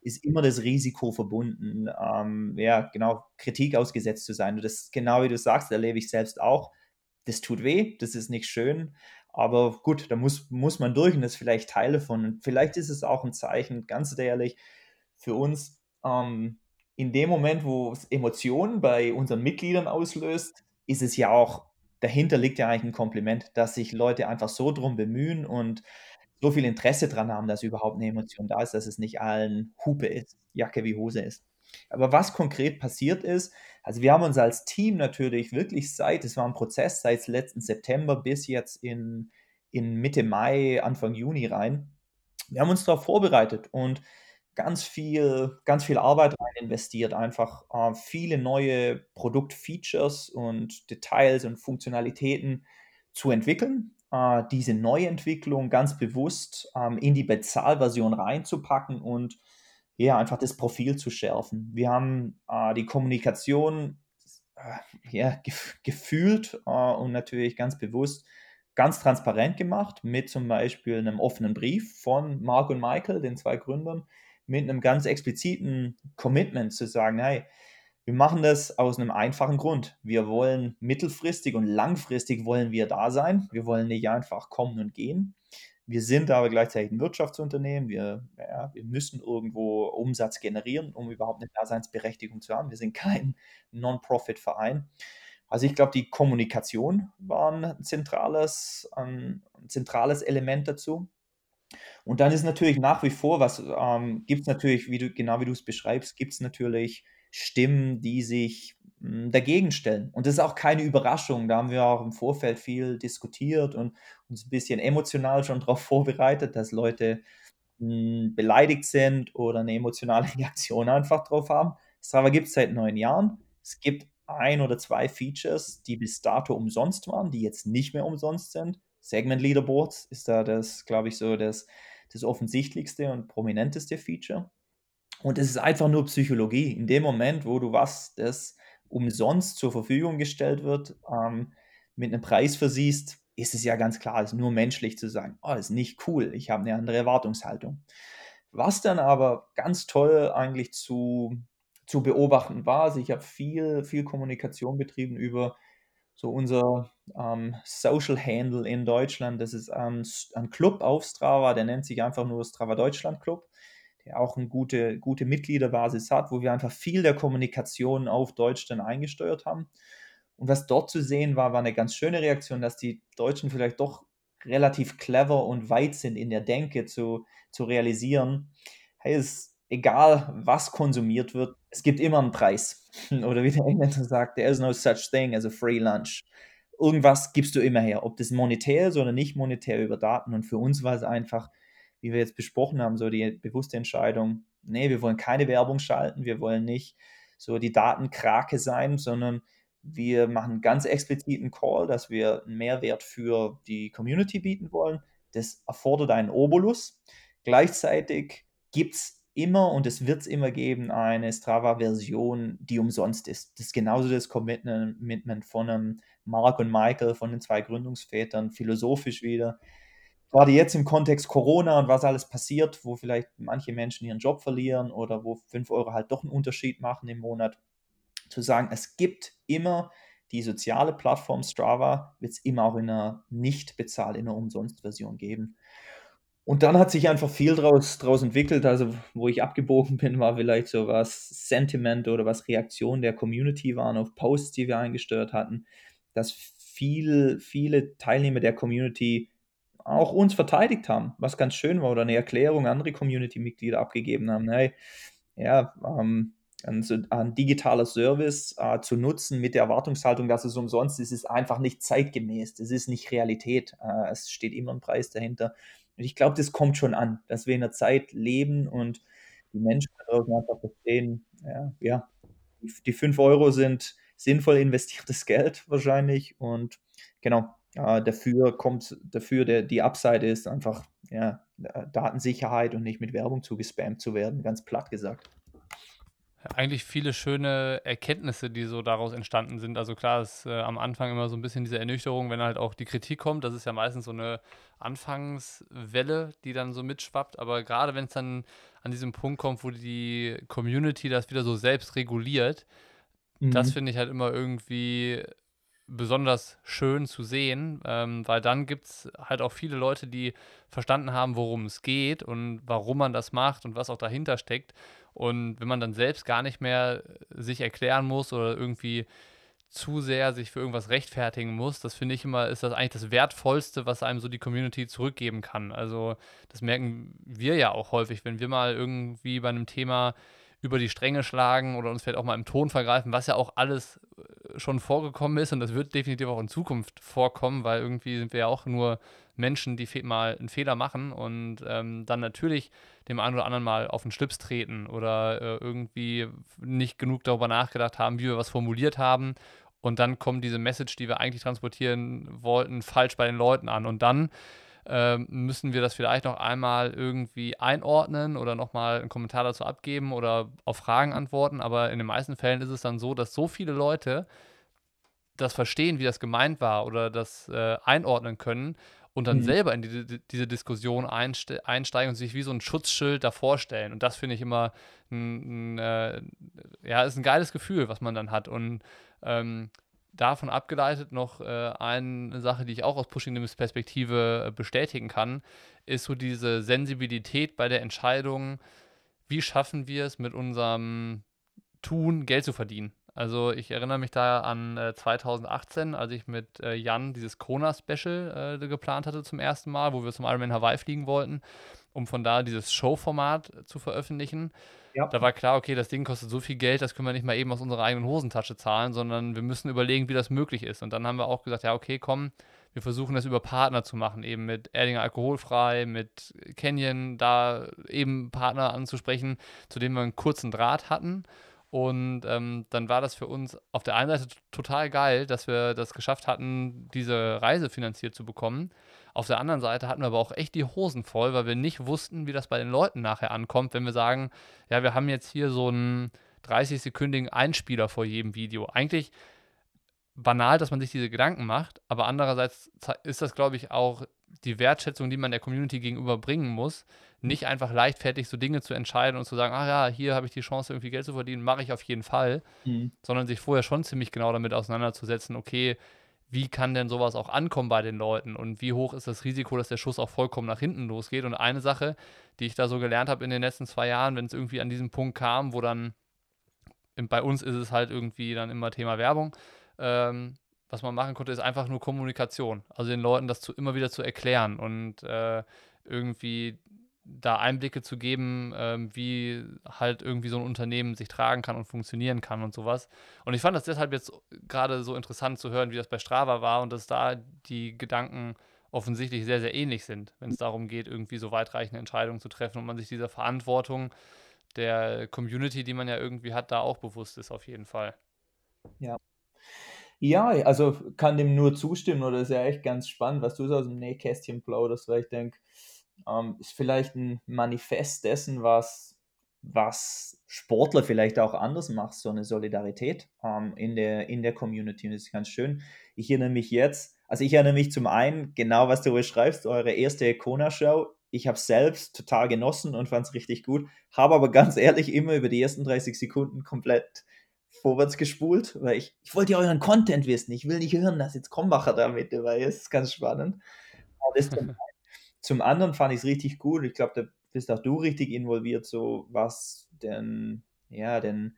ist immer das Risiko verbunden, ähm, ja, genau, Kritik ausgesetzt zu sein. Und das, genau wie du sagst, erlebe ich selbst auch. Das tut weh, das ist nicht schön, aber gut, da muss, muss man durch und das ist vielleicht Teil davon. Und vielleicht ist es auch ein Zeichen, ganz ehrlich, für uns, ähm, in dem Moment, wo es Emotionen bei unseren Mitgliedern auslöst, ist es ja auch dahinter liegt ja eigentlich ein Kompliment, dass sich Leute einfach so drum bemühen und so viel Interesse dran haben, dass überhaupt eine Emotion da ist, dass es nicht allen Hupe ist, Jacke wie Hose ist. Aber was konkret passiert ist, also wir haben uns als Team natürlich wirklich seit, es war ein Prozess seit letzten September bis jetzt in, in Mitte Mai, Anfang Juni rein. Wir haben uns darauf vorbereitet und ganz viel, ganz viel Arbeit rein investiert, einfach äh, viele neue Produktfeatures und Details und Funktionalitäten zu entwickeln, äh, diese Neuentwicklung ganz bewusst ähm, in die Bezahlversion reinzupacken und ja, einfach das Profil zu schärfen. Wir haben äh, die Kommunikation äh, ja, gef gefühlt äh, und natürlich ganz bewusst ganz transparent gemacht mit zum Beispiel einem offenen Brief von Mark und Michael, den zwei Gründern, mit einem ganz expliziten Commitment zu sagen, hey, wir machen das aus einem einfachen Grund. Wir wollen mittelfristig und langfristig wollen wir da sein. Wir wollen nicht einfach kommen und gehen. Wir sind aber gleichzeitig ein Wirtschaftsunternehmen. Wir, ja, wir müssen irgendwo Umsatz generieren, um überhaupt eine Daseinsberechtigung zu haben. Wir sind kein Non-Profit-Verein. Also ich glaube, die Kommunikation war ein zentrales, ein zentrales Element dazu. Und dann ist natürlich nach wie vor, was ähm, gibt es natürlich, wie du, genau wie du es beschreibst, gibt es natürlich Stimmen, die sich hm, dagegen stellen. Und das ist auch keine Überraschung. Da haben wir auch im Vorfeld viel diskutiert und uns ein bisschen emotional schon darauf vorbereitet, dass Leute mh, hm, beleidigt sind oder eine emotionale Reaktion einfach drauf haben. Strava gibt es seit neun Jahren. Es gibt ein oder zwei Features, die bis dato umsonst waren, die jetzt nicht mehr umsonst sind. Segment Leaderboards ist da das, glaube ich, so das, das offensichtlichste und prominenteste Feature. Und es ist einfach nur Psychologie. In dem Moment, wo du was, das umsonst zur Verfügung gestellt wird, ähm, mit einem Preis versiehst, ist es ja ganz klar, es ist nur menschlich zu sagen, oh, das ist nicht cool, ich habe eine andere Erwartungshaltung. Was dann aber ganz toll eigentlich zu, zu beobachten war, also ich habe viel, viel Kommunikation betrieben über so unser ähm, Social Handle in Deutschland. Das ist ein, ein Club auf Strava, der nennt sich einfach nur Strava Deutschland Club, der auch eine gute, gute Mitgliederbasis hat, wo wir einfach viel der Kommunikation auf Deutsch dann eingesteuert haben. Und was dort zu sehen war, war eine ganz schöne Reaktion, dass die Deutschen vielleicht doch relativ clever und weit sind in der Denke zu, zu realisieren, hey, es egal, was konsumiert wird, es gibt immer einen Preis. Oder wie der Engländer sagt, there is no such thing as a free lunch. Irgendwas gibst du immer her, ob das monetär ist oder nicht monetär über Daten. Und für uns war es einfach, wie wir jetzt besprochen haben, so die bewusste Entscheidung, nee, wir wollen keine Werbung schalten, wir wollen nicht so die Datenkrake sein, sondern wir machen ganz explizit einen Call, dass wir einen Mehrwert für die Community bieten wollen. Das erfordert einen Obolus. Gleichzeitig gibt es immer und es wird es immer geben eine Strava-Version, die umsonst ist. Das ist genauso das Commitment von einem Mark und Michael, von den zwei Gründungsvätern, philosophisch wieder. Gerade jetzt im Kontext Corona und was alles passiert, wo vielleicht manche Menschen ihren Job verlieren oder wo 5 Euro halt doch einen Unterschied machen im Monat, zu sagen, es gibt immer die soziale Plattform Strava, wird es immer auch in einer nicht bezahlt, in einer Umsonst-Version geben. Und dann hat sich einfach viel daraus draus entwickelt. Also, wo ich abgebogen bin, war vielleicht so was Sentiment oder was Reaktion der Community waren auf Posts, die wir eingesteuert hatten, dass viel, viele Teilnehmer der Community auch uns verteidigt haben, was ganz schön war, oder eine Erklärung andere Community-Mitglieder abgegeben haben. Hey, ja, ähm, ein, ein digitaler Service äh, zu nutzen mit der Erwartungshaltung, dass es umsonst ist, ist einfach nicht zeitgemäß. Das ist nicht Realität. Äh, es steht immer ein Preis dahinter. Und ich glaube, das kommt schon an, dass wir in einer Zeit leben und die Menschen einfach verstehen, ja, ja die, die 5 Euro sind sinnvoll investiertes Geld wahrscheinlich. Und genau, äh, dafür kommt, dafür der, die Upside ist einfach ja, Datensicherheit und nicht mit Werbung zugespammt zu werden, ganz platt gesagt
eigentlich viele schöne Erkenntnisse, die so daraus entstanden sind. Also klar ist äh, am Anfang immer so ein bisschen diese Ernüchterung, wenn halt auch die Kritik kommt. Das ist ja meistens so eine Anfangswelle, die dann so mitschwappt. Aber gerade wenn es dann an diesem Punkt kommt, wo die Community das wieder so selbst reguliert, mhm. das finde ich halt immer irgendwie besonders schön zu sehen, ähm, weil dann gibt es halt auch viele Leute, die verstanden haben, worum es geht und warum man das macht und was auch dahinter steckt. Und wenn man dann selbst gar nicht mehr sich erklären muss oder irgendwie zu sehr sich für irgendwas rechtfertigen muss, das finde ich immer, ist das eigentlich das Wertvollste, was einem so die Community zurückgeben kann. Also das merken wir ja auch häufig, wenn wir mal irgendwie bei einem Thema über die Stränge schlagen oder uns vielleicht auch mal im Ton vergreifen, was ja auch alles äh, schon vorgekommen ist. Und das wird definitiv auch in Zukunft vorkommen, weil irgendwie sind wir ja auch nur Menschen, die mal einen Fehler machen und ähm, dann natürlich dem einen oder anderen mal auf den Schlips treten oder äh, irgendwie nicht genug darüber nachgedacht haben, wie wir was formuliert haben. Und dann kommt diese Message, die wir eigentlich transportieren wollten, falsch bei den Leuten an. Und dann ähm, müssen wir das vielleicht noch einmal irgendwie einordnen oder nochmal einen Kommentar dazu abgeben oder auf Fragen antworten. Aber in den meisten Fällen ist es dann so, dass so viele Leute das verstehen, wie das gemeint war oder das äh, einordnen können und dann mhm. selber in die, diese Diskussion einste einsteigen und sich wie so ein Schutzschild davor stellen. Und das finde ich immer ein, ein äh, ja, ist ein geiles Gefühl, was man dann hat. Und ähm, davon abgeleitet noch äh, eine Sache, die ich auch aus Pushing Limits Perspektive äh, bestätigen kann, ist so diese Sensibilität bei der Entscheidung, wie schaffen wir es mit unserem Tun Geld zu verdienen. Also ich erinnere mich da an äh, 2018, als ich mit äh, Jan dieses Kona-Special äh, geplant hatte zum ersten Mal, wo wir zum Ironman Hawaii fliegen wollten, um von da dieses Show-Format zu veröffentlichen. Ja. Da war klar, okay, das Ding kostet so viel Geld, das können wir nicht mal eben aus unserer eigenen Hosentasche zahlen, sondern wir müssen überlegen, wie das möglich ist. Und dann haben wir auch gesagt, ja, okay, komm, wir versuchen das über Partner zu machen, eben mit Erdinger Alkoholfrei, mit Canyon, da eben Partner anzusprechen, zu denen wir einen kurzen Draht hatten. Und ähm, dann war das für uns auf der einen Seite total geil, dass wir das geschafft hatten, diese Reise finanziert zu bekommen. Auf der anderen Seite hatten wir aber auch echt die Hosen voll, weil wir nicht wussten, wie das bei den Leuten nachher ankommt, wenn wir sagen, ja, wir haben jetzt hier so einen 30-sekündigen Einspieler vor jedem Video. Eigentlich banal, dass man sich diese Gedanken macht, aber andererseits ist das, glaube ich, auch die Wertschätzung, die man der Community gegenüber bringen muss, nicht einfach leichtfertig so Dinge zu entscheiden und zu sagen, ach ja, hier habe ich die Chance, irgendwie Geld zu verdienen, mache ich auf jeden Fall, mhm. sondern sich vorher schon ziemlich genau damit auseinanderzusetzen, okay, wie kann denn sowas auch ankommen bei den Leuten und wie hoch ist das Risiko, dass der Schuss auch vollkommen nach hinten losgeht. Und eine Sache, die ich da so gelernt habe in den letzten zwei Jahren, wenn es irgendwie an diesem Punkt kam, wo dann bei uns ist es halt irgendwie dann immer Thema Werbung, ähm, was man machen konnte, ist einfach nur Kommunikation. Also den Leuten das zu, immer wieder zu erklären und äh, irgendwie da Einblicke zu geben, ähm, wie halt irgendwie so ein Unternehmen sich tragen kann und funktionieren kann und sowas. Und ich fand das deshalb jetzt gerade so interessant zu hören, wie das bei Strava war und dass da die Gedanken offensichtlich sehr, sehr ähnlich sind, wenn es darum geht, irgendwie so weitreichende Entscheidungen zu treffen und man sich dieser Verantwortung der Community, die man ja irgendwie hat, da auch bewusst ist, auf jeden Fall.
Ja. Ja, also kann dem nur zustimmen oder ist ja echt ganz spannend, was du so aus dem Nähkästchen plauderst, weil ich denke, ähm, ist vielleicht ein Manifest dessen, was, was Sportler vielleicht auch anders macht, so eine Solidarität ähm, in, der, in der Community. Und das ist ganz schön. Ich erinnere mich jetzt, also ich erinnere mich zum einen, genau was du beschreibst, eure erste Kona-Show. Ich habe selbst total genossen und fand es richtig gut, habe aber ganz ehrlich immer über die ersten 30 Sekunden komplett vorwärts gespult, weil ich, ich wollte ja euren Content wissen. Ich will nicht hören, dass jetzt Krombacher da mit dabei ist. Das ist ganz spannend. Zum Zum anderen fand ich es richtig gut. Ich glaube, da bist auch du richtig involviert, so was den, ja, den,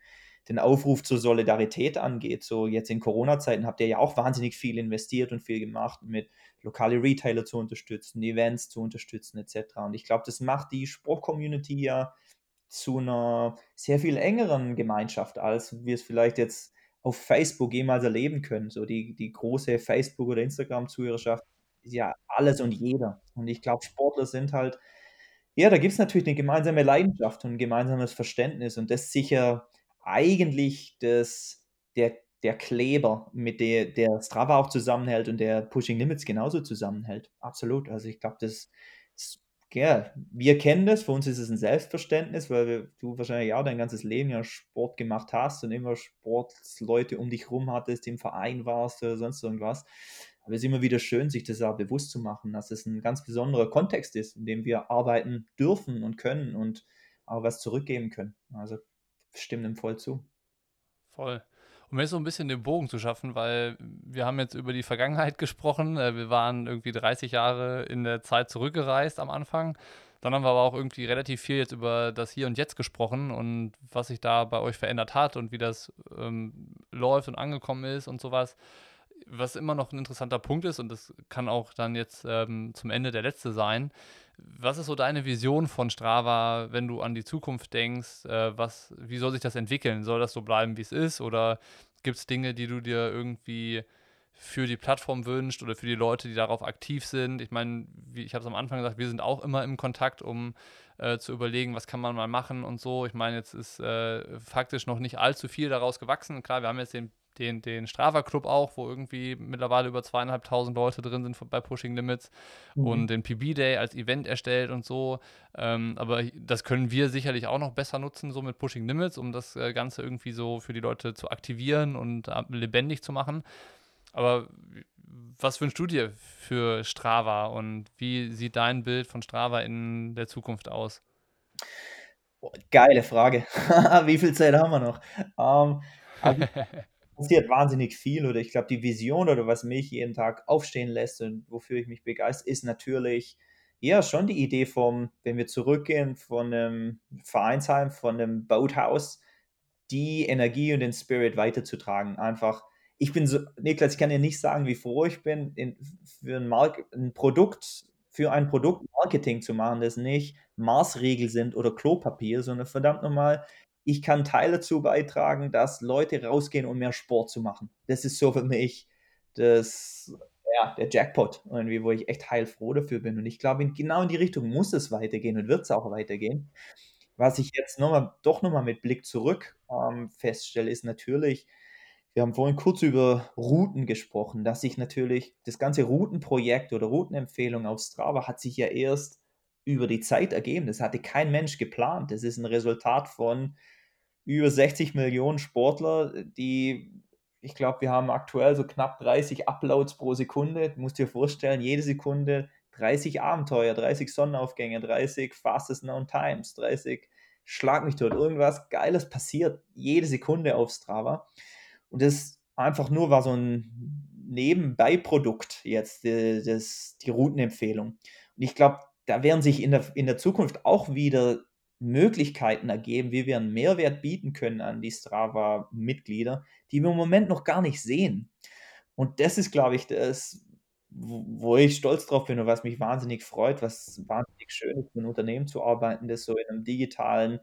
den Aufruf zur Solidarität angeht. So jetzt in Corona-Zeiten habt ihr ja auch wahnsinnig viel investiert und viel gemacht, mit lokale Retailer zu unterstützen, Events zu unterstützen, etc. Und ich glaube, das macht die Sport-Community ja zu einer sehr viel engeren Gemeinschaft, als wir es vielleicht jetzt auf Facebook jemals erleben können. So die, die große Facebook- oder Instagram-Zuhörerschaft ist ja alles und jeder. Und ich glaube, Sportler sind halt, ja, da gibt es natürlich eine gemeinsame Leidenschaft und ein gemeinsames Verständnis und das sicher eigentlich das, der, der Kleber, mit der, der Strava auch zusammenhält und der Pushing Limits genauso zusammenhält. Absolut. Also ich glaube, das ist ja, wir kennen das, für uns ist es ein Selbstverständnis, weil wir, du wahrscheinlich auch dein ganzes Leben ja Sport gemacht hast und immer Sportleute um dich rum hattest, im Verein warst oder sonst irgendwas. Aber es ist immer wieder schön, sich das auch bewusst zu machen, dass es ein ganz besonderer Kontext ist, in dem wir arbeiten dürfen und können und auch was zurückgeben können. Also stimmt dem voll zu.
Voll. Um jetzt so ein bisschen den Bogen zu schaffen, weil wir haben jetzt über die Vergangenheit gesprochen. Äh, wir waren irgendwie 30 Jahre in der Zeit zurückgereist am Anfang. Dann haben wir aber auch irgendwie relativ viel jetzt über das Hier und Jetzt gesprochen und was sich da bei euch verändert hat und wie das ähm, läuft und angekommen ist und sowas was immer noch ein interessanter Punkt ist, und das kann auch dann jetzt ähm, zum Ende der letzte sein, was ist so deine Vision von Strava, wenn du an die Zukunft denkst? Äh, was, wie soll sich das entwickeln? Soll das so bleiben, wie es ist? Oder gibt es Dinge, die du dir irgendwie für die Plattform wünscht oder für die Leute, die darauf aktiv sind? Ich meine, ich habe es am Anfang gesagt, wir sind auch immer im Kontakt, um äh, zu überlegen, was kann man mal machen und so. Ich meine, jetzt ist äh, faktisch noch nicht allzu viel daraus gewachsen. Klar, wir haben jetzt den den, den Strava-Club auch, wo irgendwie mittlerweile über zweieinhalbtausend Leute drin sind bei Pushing Limits mhm. und den PB-Day als Event erstellt und so. Ähm, aber das können wir sicherlich auch noch besser nutzen, so mit Pushing Limits, um das äh, Ganze irgendwie so für die Leute zu aktivieren und äh, lebendig zu machen. Aber was wünschst du dir für Strava und wie sieht dein Bild von Strava in der Zukunft aus?
Geile Frage. wie viel Zeit haben wir noch? Ähm, also passiert wahnsinnig viel oder ich glaube, die Vision oder was mich jeden Tag aufstehen lässt und wofür ich mich begeister, ist natürlich ja schon die Idee vom, wenn wir zurückgehen von einem Vereinsheim, von einem Boathaus, die Energie und den Spirit weiterzutragen. Einfach, ich bin so, Niklas, ich kann dir nicht sagen, wie froh ich bin, in, für ein, Mark ein Produkt, für ein Produkt Marketing zu machen, das nicht Maßregel sind oder Klopapier, sondern verdammt nochmal ich kann Teil dazu beitragen, dass Leute rausgehen, um mehr Sport zu machen. Das ist so für mich das, ja, der Jackpot, irgendwie, wo ich echt heilfroh dafür bin. Und ich glaube, genau in die Richtung muss es weitergehen und wird es auch weitergehen. Was ich jetzt noch mal, doch nochmal mit Blick zurück ähm, feststelle, ist natürlich, wir haben vorhin kurz über Routen gesprochen, dass sich natürlich das ganze Routenprojekt oder Routenempfehlung auf Strava hat sich ja erst über die Zeit ergeben. Das hatte kein Mensch geplant. Das ist ein Resultat von über 60 Millionen Sportler, die, ich glaube, wir haben aktuell so knapp 30 Uploads pro Sekunde. Du musst dir vorstellen, jede Sekunde 30 Abenteuer, 30 Sonnenaufgänge, 30 Fastest Known Times, 30 Schlag mich tot, irgendwas Geiles passiert jede Sekunde auf Strava. Und das einfach nur war so ein Nebenbeiprodukt jetzt, die, das, die Routenempfehlung. Und ich glaube, da werden sich in der, in der Zukunft auch wieder Möglichkeiten ergeben, wie wir einen Mehrwert bieten können an die Strava-Mitglieder, die wir im Moment noch gar nicht sehen. Und das ist, glaube ich, das, wo ich stolz drauf bin und was mich wahnsinnig freut, was wahnsinnig schön ist, in einem Unternehmen zu arbeiten, das so in einem digitalen,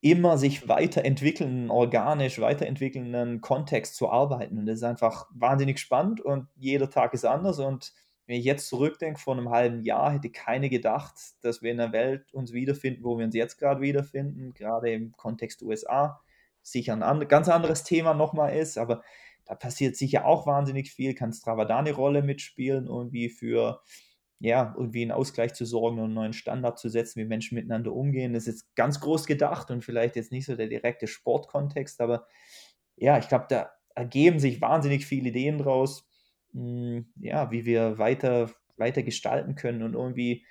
immer sich weiterentwickelnden, organisch weiterentwickelnden Kontext zu arbeiten. Und das ist einfach wahnsinnig spannend und jeder Tag ist anders. Und wenn ich jetzt zurückdenke, vor einem halben Jahr hätte keine gedacht, dass wir in einer Welt uns wiederfinden, wo wir uns jetzt gerade wiederfinden, gerade im Kontext USA. Sicher ein ganz anderes Thema nochmal ist, aber da passiert sicher auch wahnsinnig viel, kann Strava da eine Rolle mitspielen, irgendwie für, ja, irgendwie einen Ausgleich zu sorgen und einen neuen Standard zu setzen, wie Menschen miteinander umgehen. Das ist jetzt ganz groß gedacht und vielleicht jetzt nicht so der direkte Sportkontext, aber ja, ich glaube, da ergeben sich wahnsinnig viele Ideen draus, mh, hm, ja, wie wir weiter, weiter gestalten können und irgendwie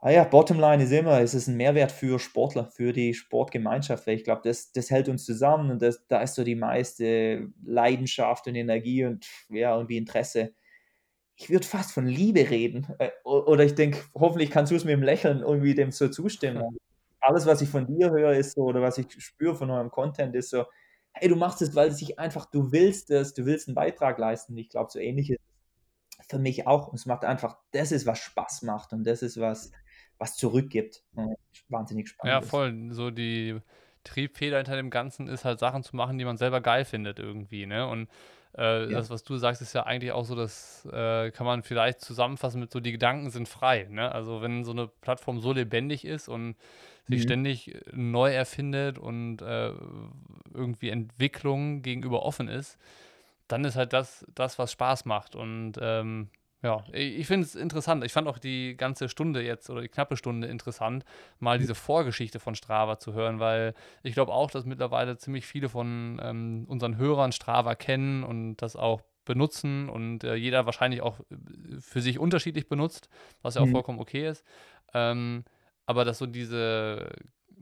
Ah ja, Bottomline ist immer, es ist ein Mehrwert für Sportler, für die Sportgemeinschaft, weil ich glaube, das, das hält uns zusammen und das, da ist so die meiste Leidenschaft und Energie und ja, irgendwie Interesse. Ich würde fast von Liebe reden. Äh, oder ich denke, hoffentlich kannst du es mit dem Lächeln irgendwie dem so zustimmen. Alles, was ich von dir höre, ist so, oder was ich spüre von eurem Content, ist so, hey, du machst es, weil es sich einfach, du willst es, du willst einen Beitrag leisten. Ich glaube, so ähnlich ist für mich auch. Und es macht einfach, das ist, was Spaß macht und das ist, was, was zurückgibt. Wahnsinnig spannend.
Ja, voll. Ist. So die Triebfeder hinter dem Ganzen ist halt Sachen zu machen, die man selber geil findet irgendwie, ne? Und äh, ja. das, was du sagst, ist ja eigentlich auch so, das äh, kann man vielleicht zusammenfassen mit so, die Gedanken sind frei, ne? Also wenn so eine Plattform so lebendig ist und sich mhm. ständig neu erfindet und äh, irgendwie Entwicklung gegenüber offen ist, dann ist halt das, das was Spaß macht. Und ähm, ja, ich finde es interessant. Ich fand auch die ganze Stunde jetzt oder die knappe Stunde interessant, mal mhm. diese Vorgeschichte von Strava zu hören, weil ich glaube auch, dass mittlerweile ziemlich viele von ähm, unseren Hörern Strava kennen und das auch benutzen und äh, jeder wahrscheinlich auch äh, für sich unterschiedlich benutzt, was ja auch mhm. vollkommen okay ist. Ähm, aber dass so diese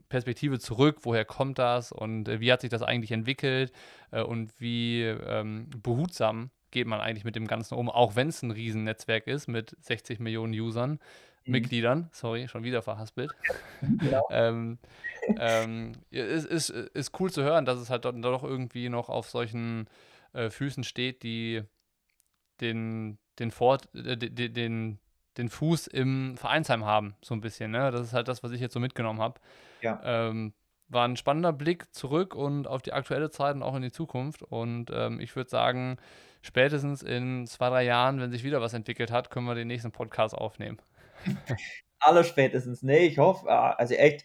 Perspektive zurück, woher kommt das und äh, wie hat sich das eigentlich entwickelt äh, und wie ähm, behutsam geht man eigentlich mit dem Ganzen um, auch wenn es ein Riesennetzwerk ist mit 60 Millionen Usern, mhm. Mitgliedern, sorry, schon wieder verhaspelt. Ja. ähm, ähm, ist, ist, ist cool zu hören, dass es halt doch irgendwie noch auf solchen äh, Füßen steht, die den, den, Fort, äh, den, den, den Fuß im Vereinsheim haben, so ein bisschen. Ne? Das ist halt das, was ich jetzt so mitgenommen habe. Ja. Ähm, war ein spannender Blick zurück und auf die aktuelle Zeit und auch in die Zukunft. Und ähm, ich würde sagen, spätestens in zwei, drei Jahren, wenn sich wieder was entwickelt hat, können wir den nächsten Podcast aufnehmen.
Aller spätestens. Nee, ich hoffe, ah, also echt,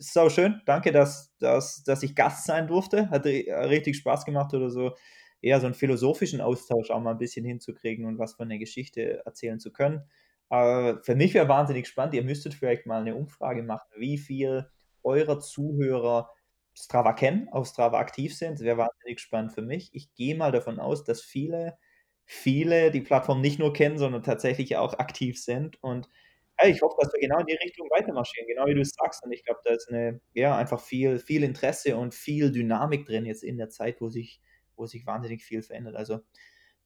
so schön. Danke, dass, dass, dass ich Gast sein durfte. Hat richtig Spaß gemacht oder so. Eher so einen philosophischen Austausch auch mal ein bisschen hinzukriegen und was von der Geschichte erzählen zu können. Aber für mich wäre wahnsinnig spannend. Ihr müsstet vielleicht mal eine Umfrage machen, wie viel eurer Zuhörer Strava kennen, auf Strava aktiv sind. Das wäre wahnsinnig spannend für mich. Ich gehe mal davon aus, dass viele, viele die Plattform nicht nur kennen, sondern tatsächlich auch aktiv sind. Und hey, ich hoffe, dass wir genau in die Richtung weitermarschieren, genau wie du es sagst. Und ich glaube, da ist eine, ja, einfach viel, viel Interesse und viel Dynamik drin jetzt in der Zeit, wo sich, wo sich wahnsinnig viel verändert. Also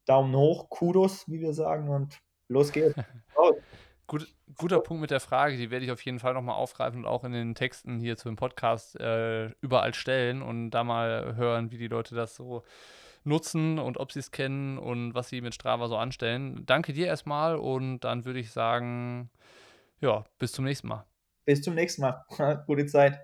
Daumen hoch, Kudos, wie wir sagen, und los geht's.
Gut, guter Punkt mit der Frage, die werde ich auf jeden Fall nochmal aufgreifen und auch in den Texten hier zu dem Podcast äh, überall stellen und da mal hören, wie die Leute das so nutzen und ob sie es kennen und was sie mit Strava so anstellen. Danke dir erstmal und dann würde ich sagen, ja, bis zum nächsten Mal.
Bis zum nächsten Mal. Gute Zeit.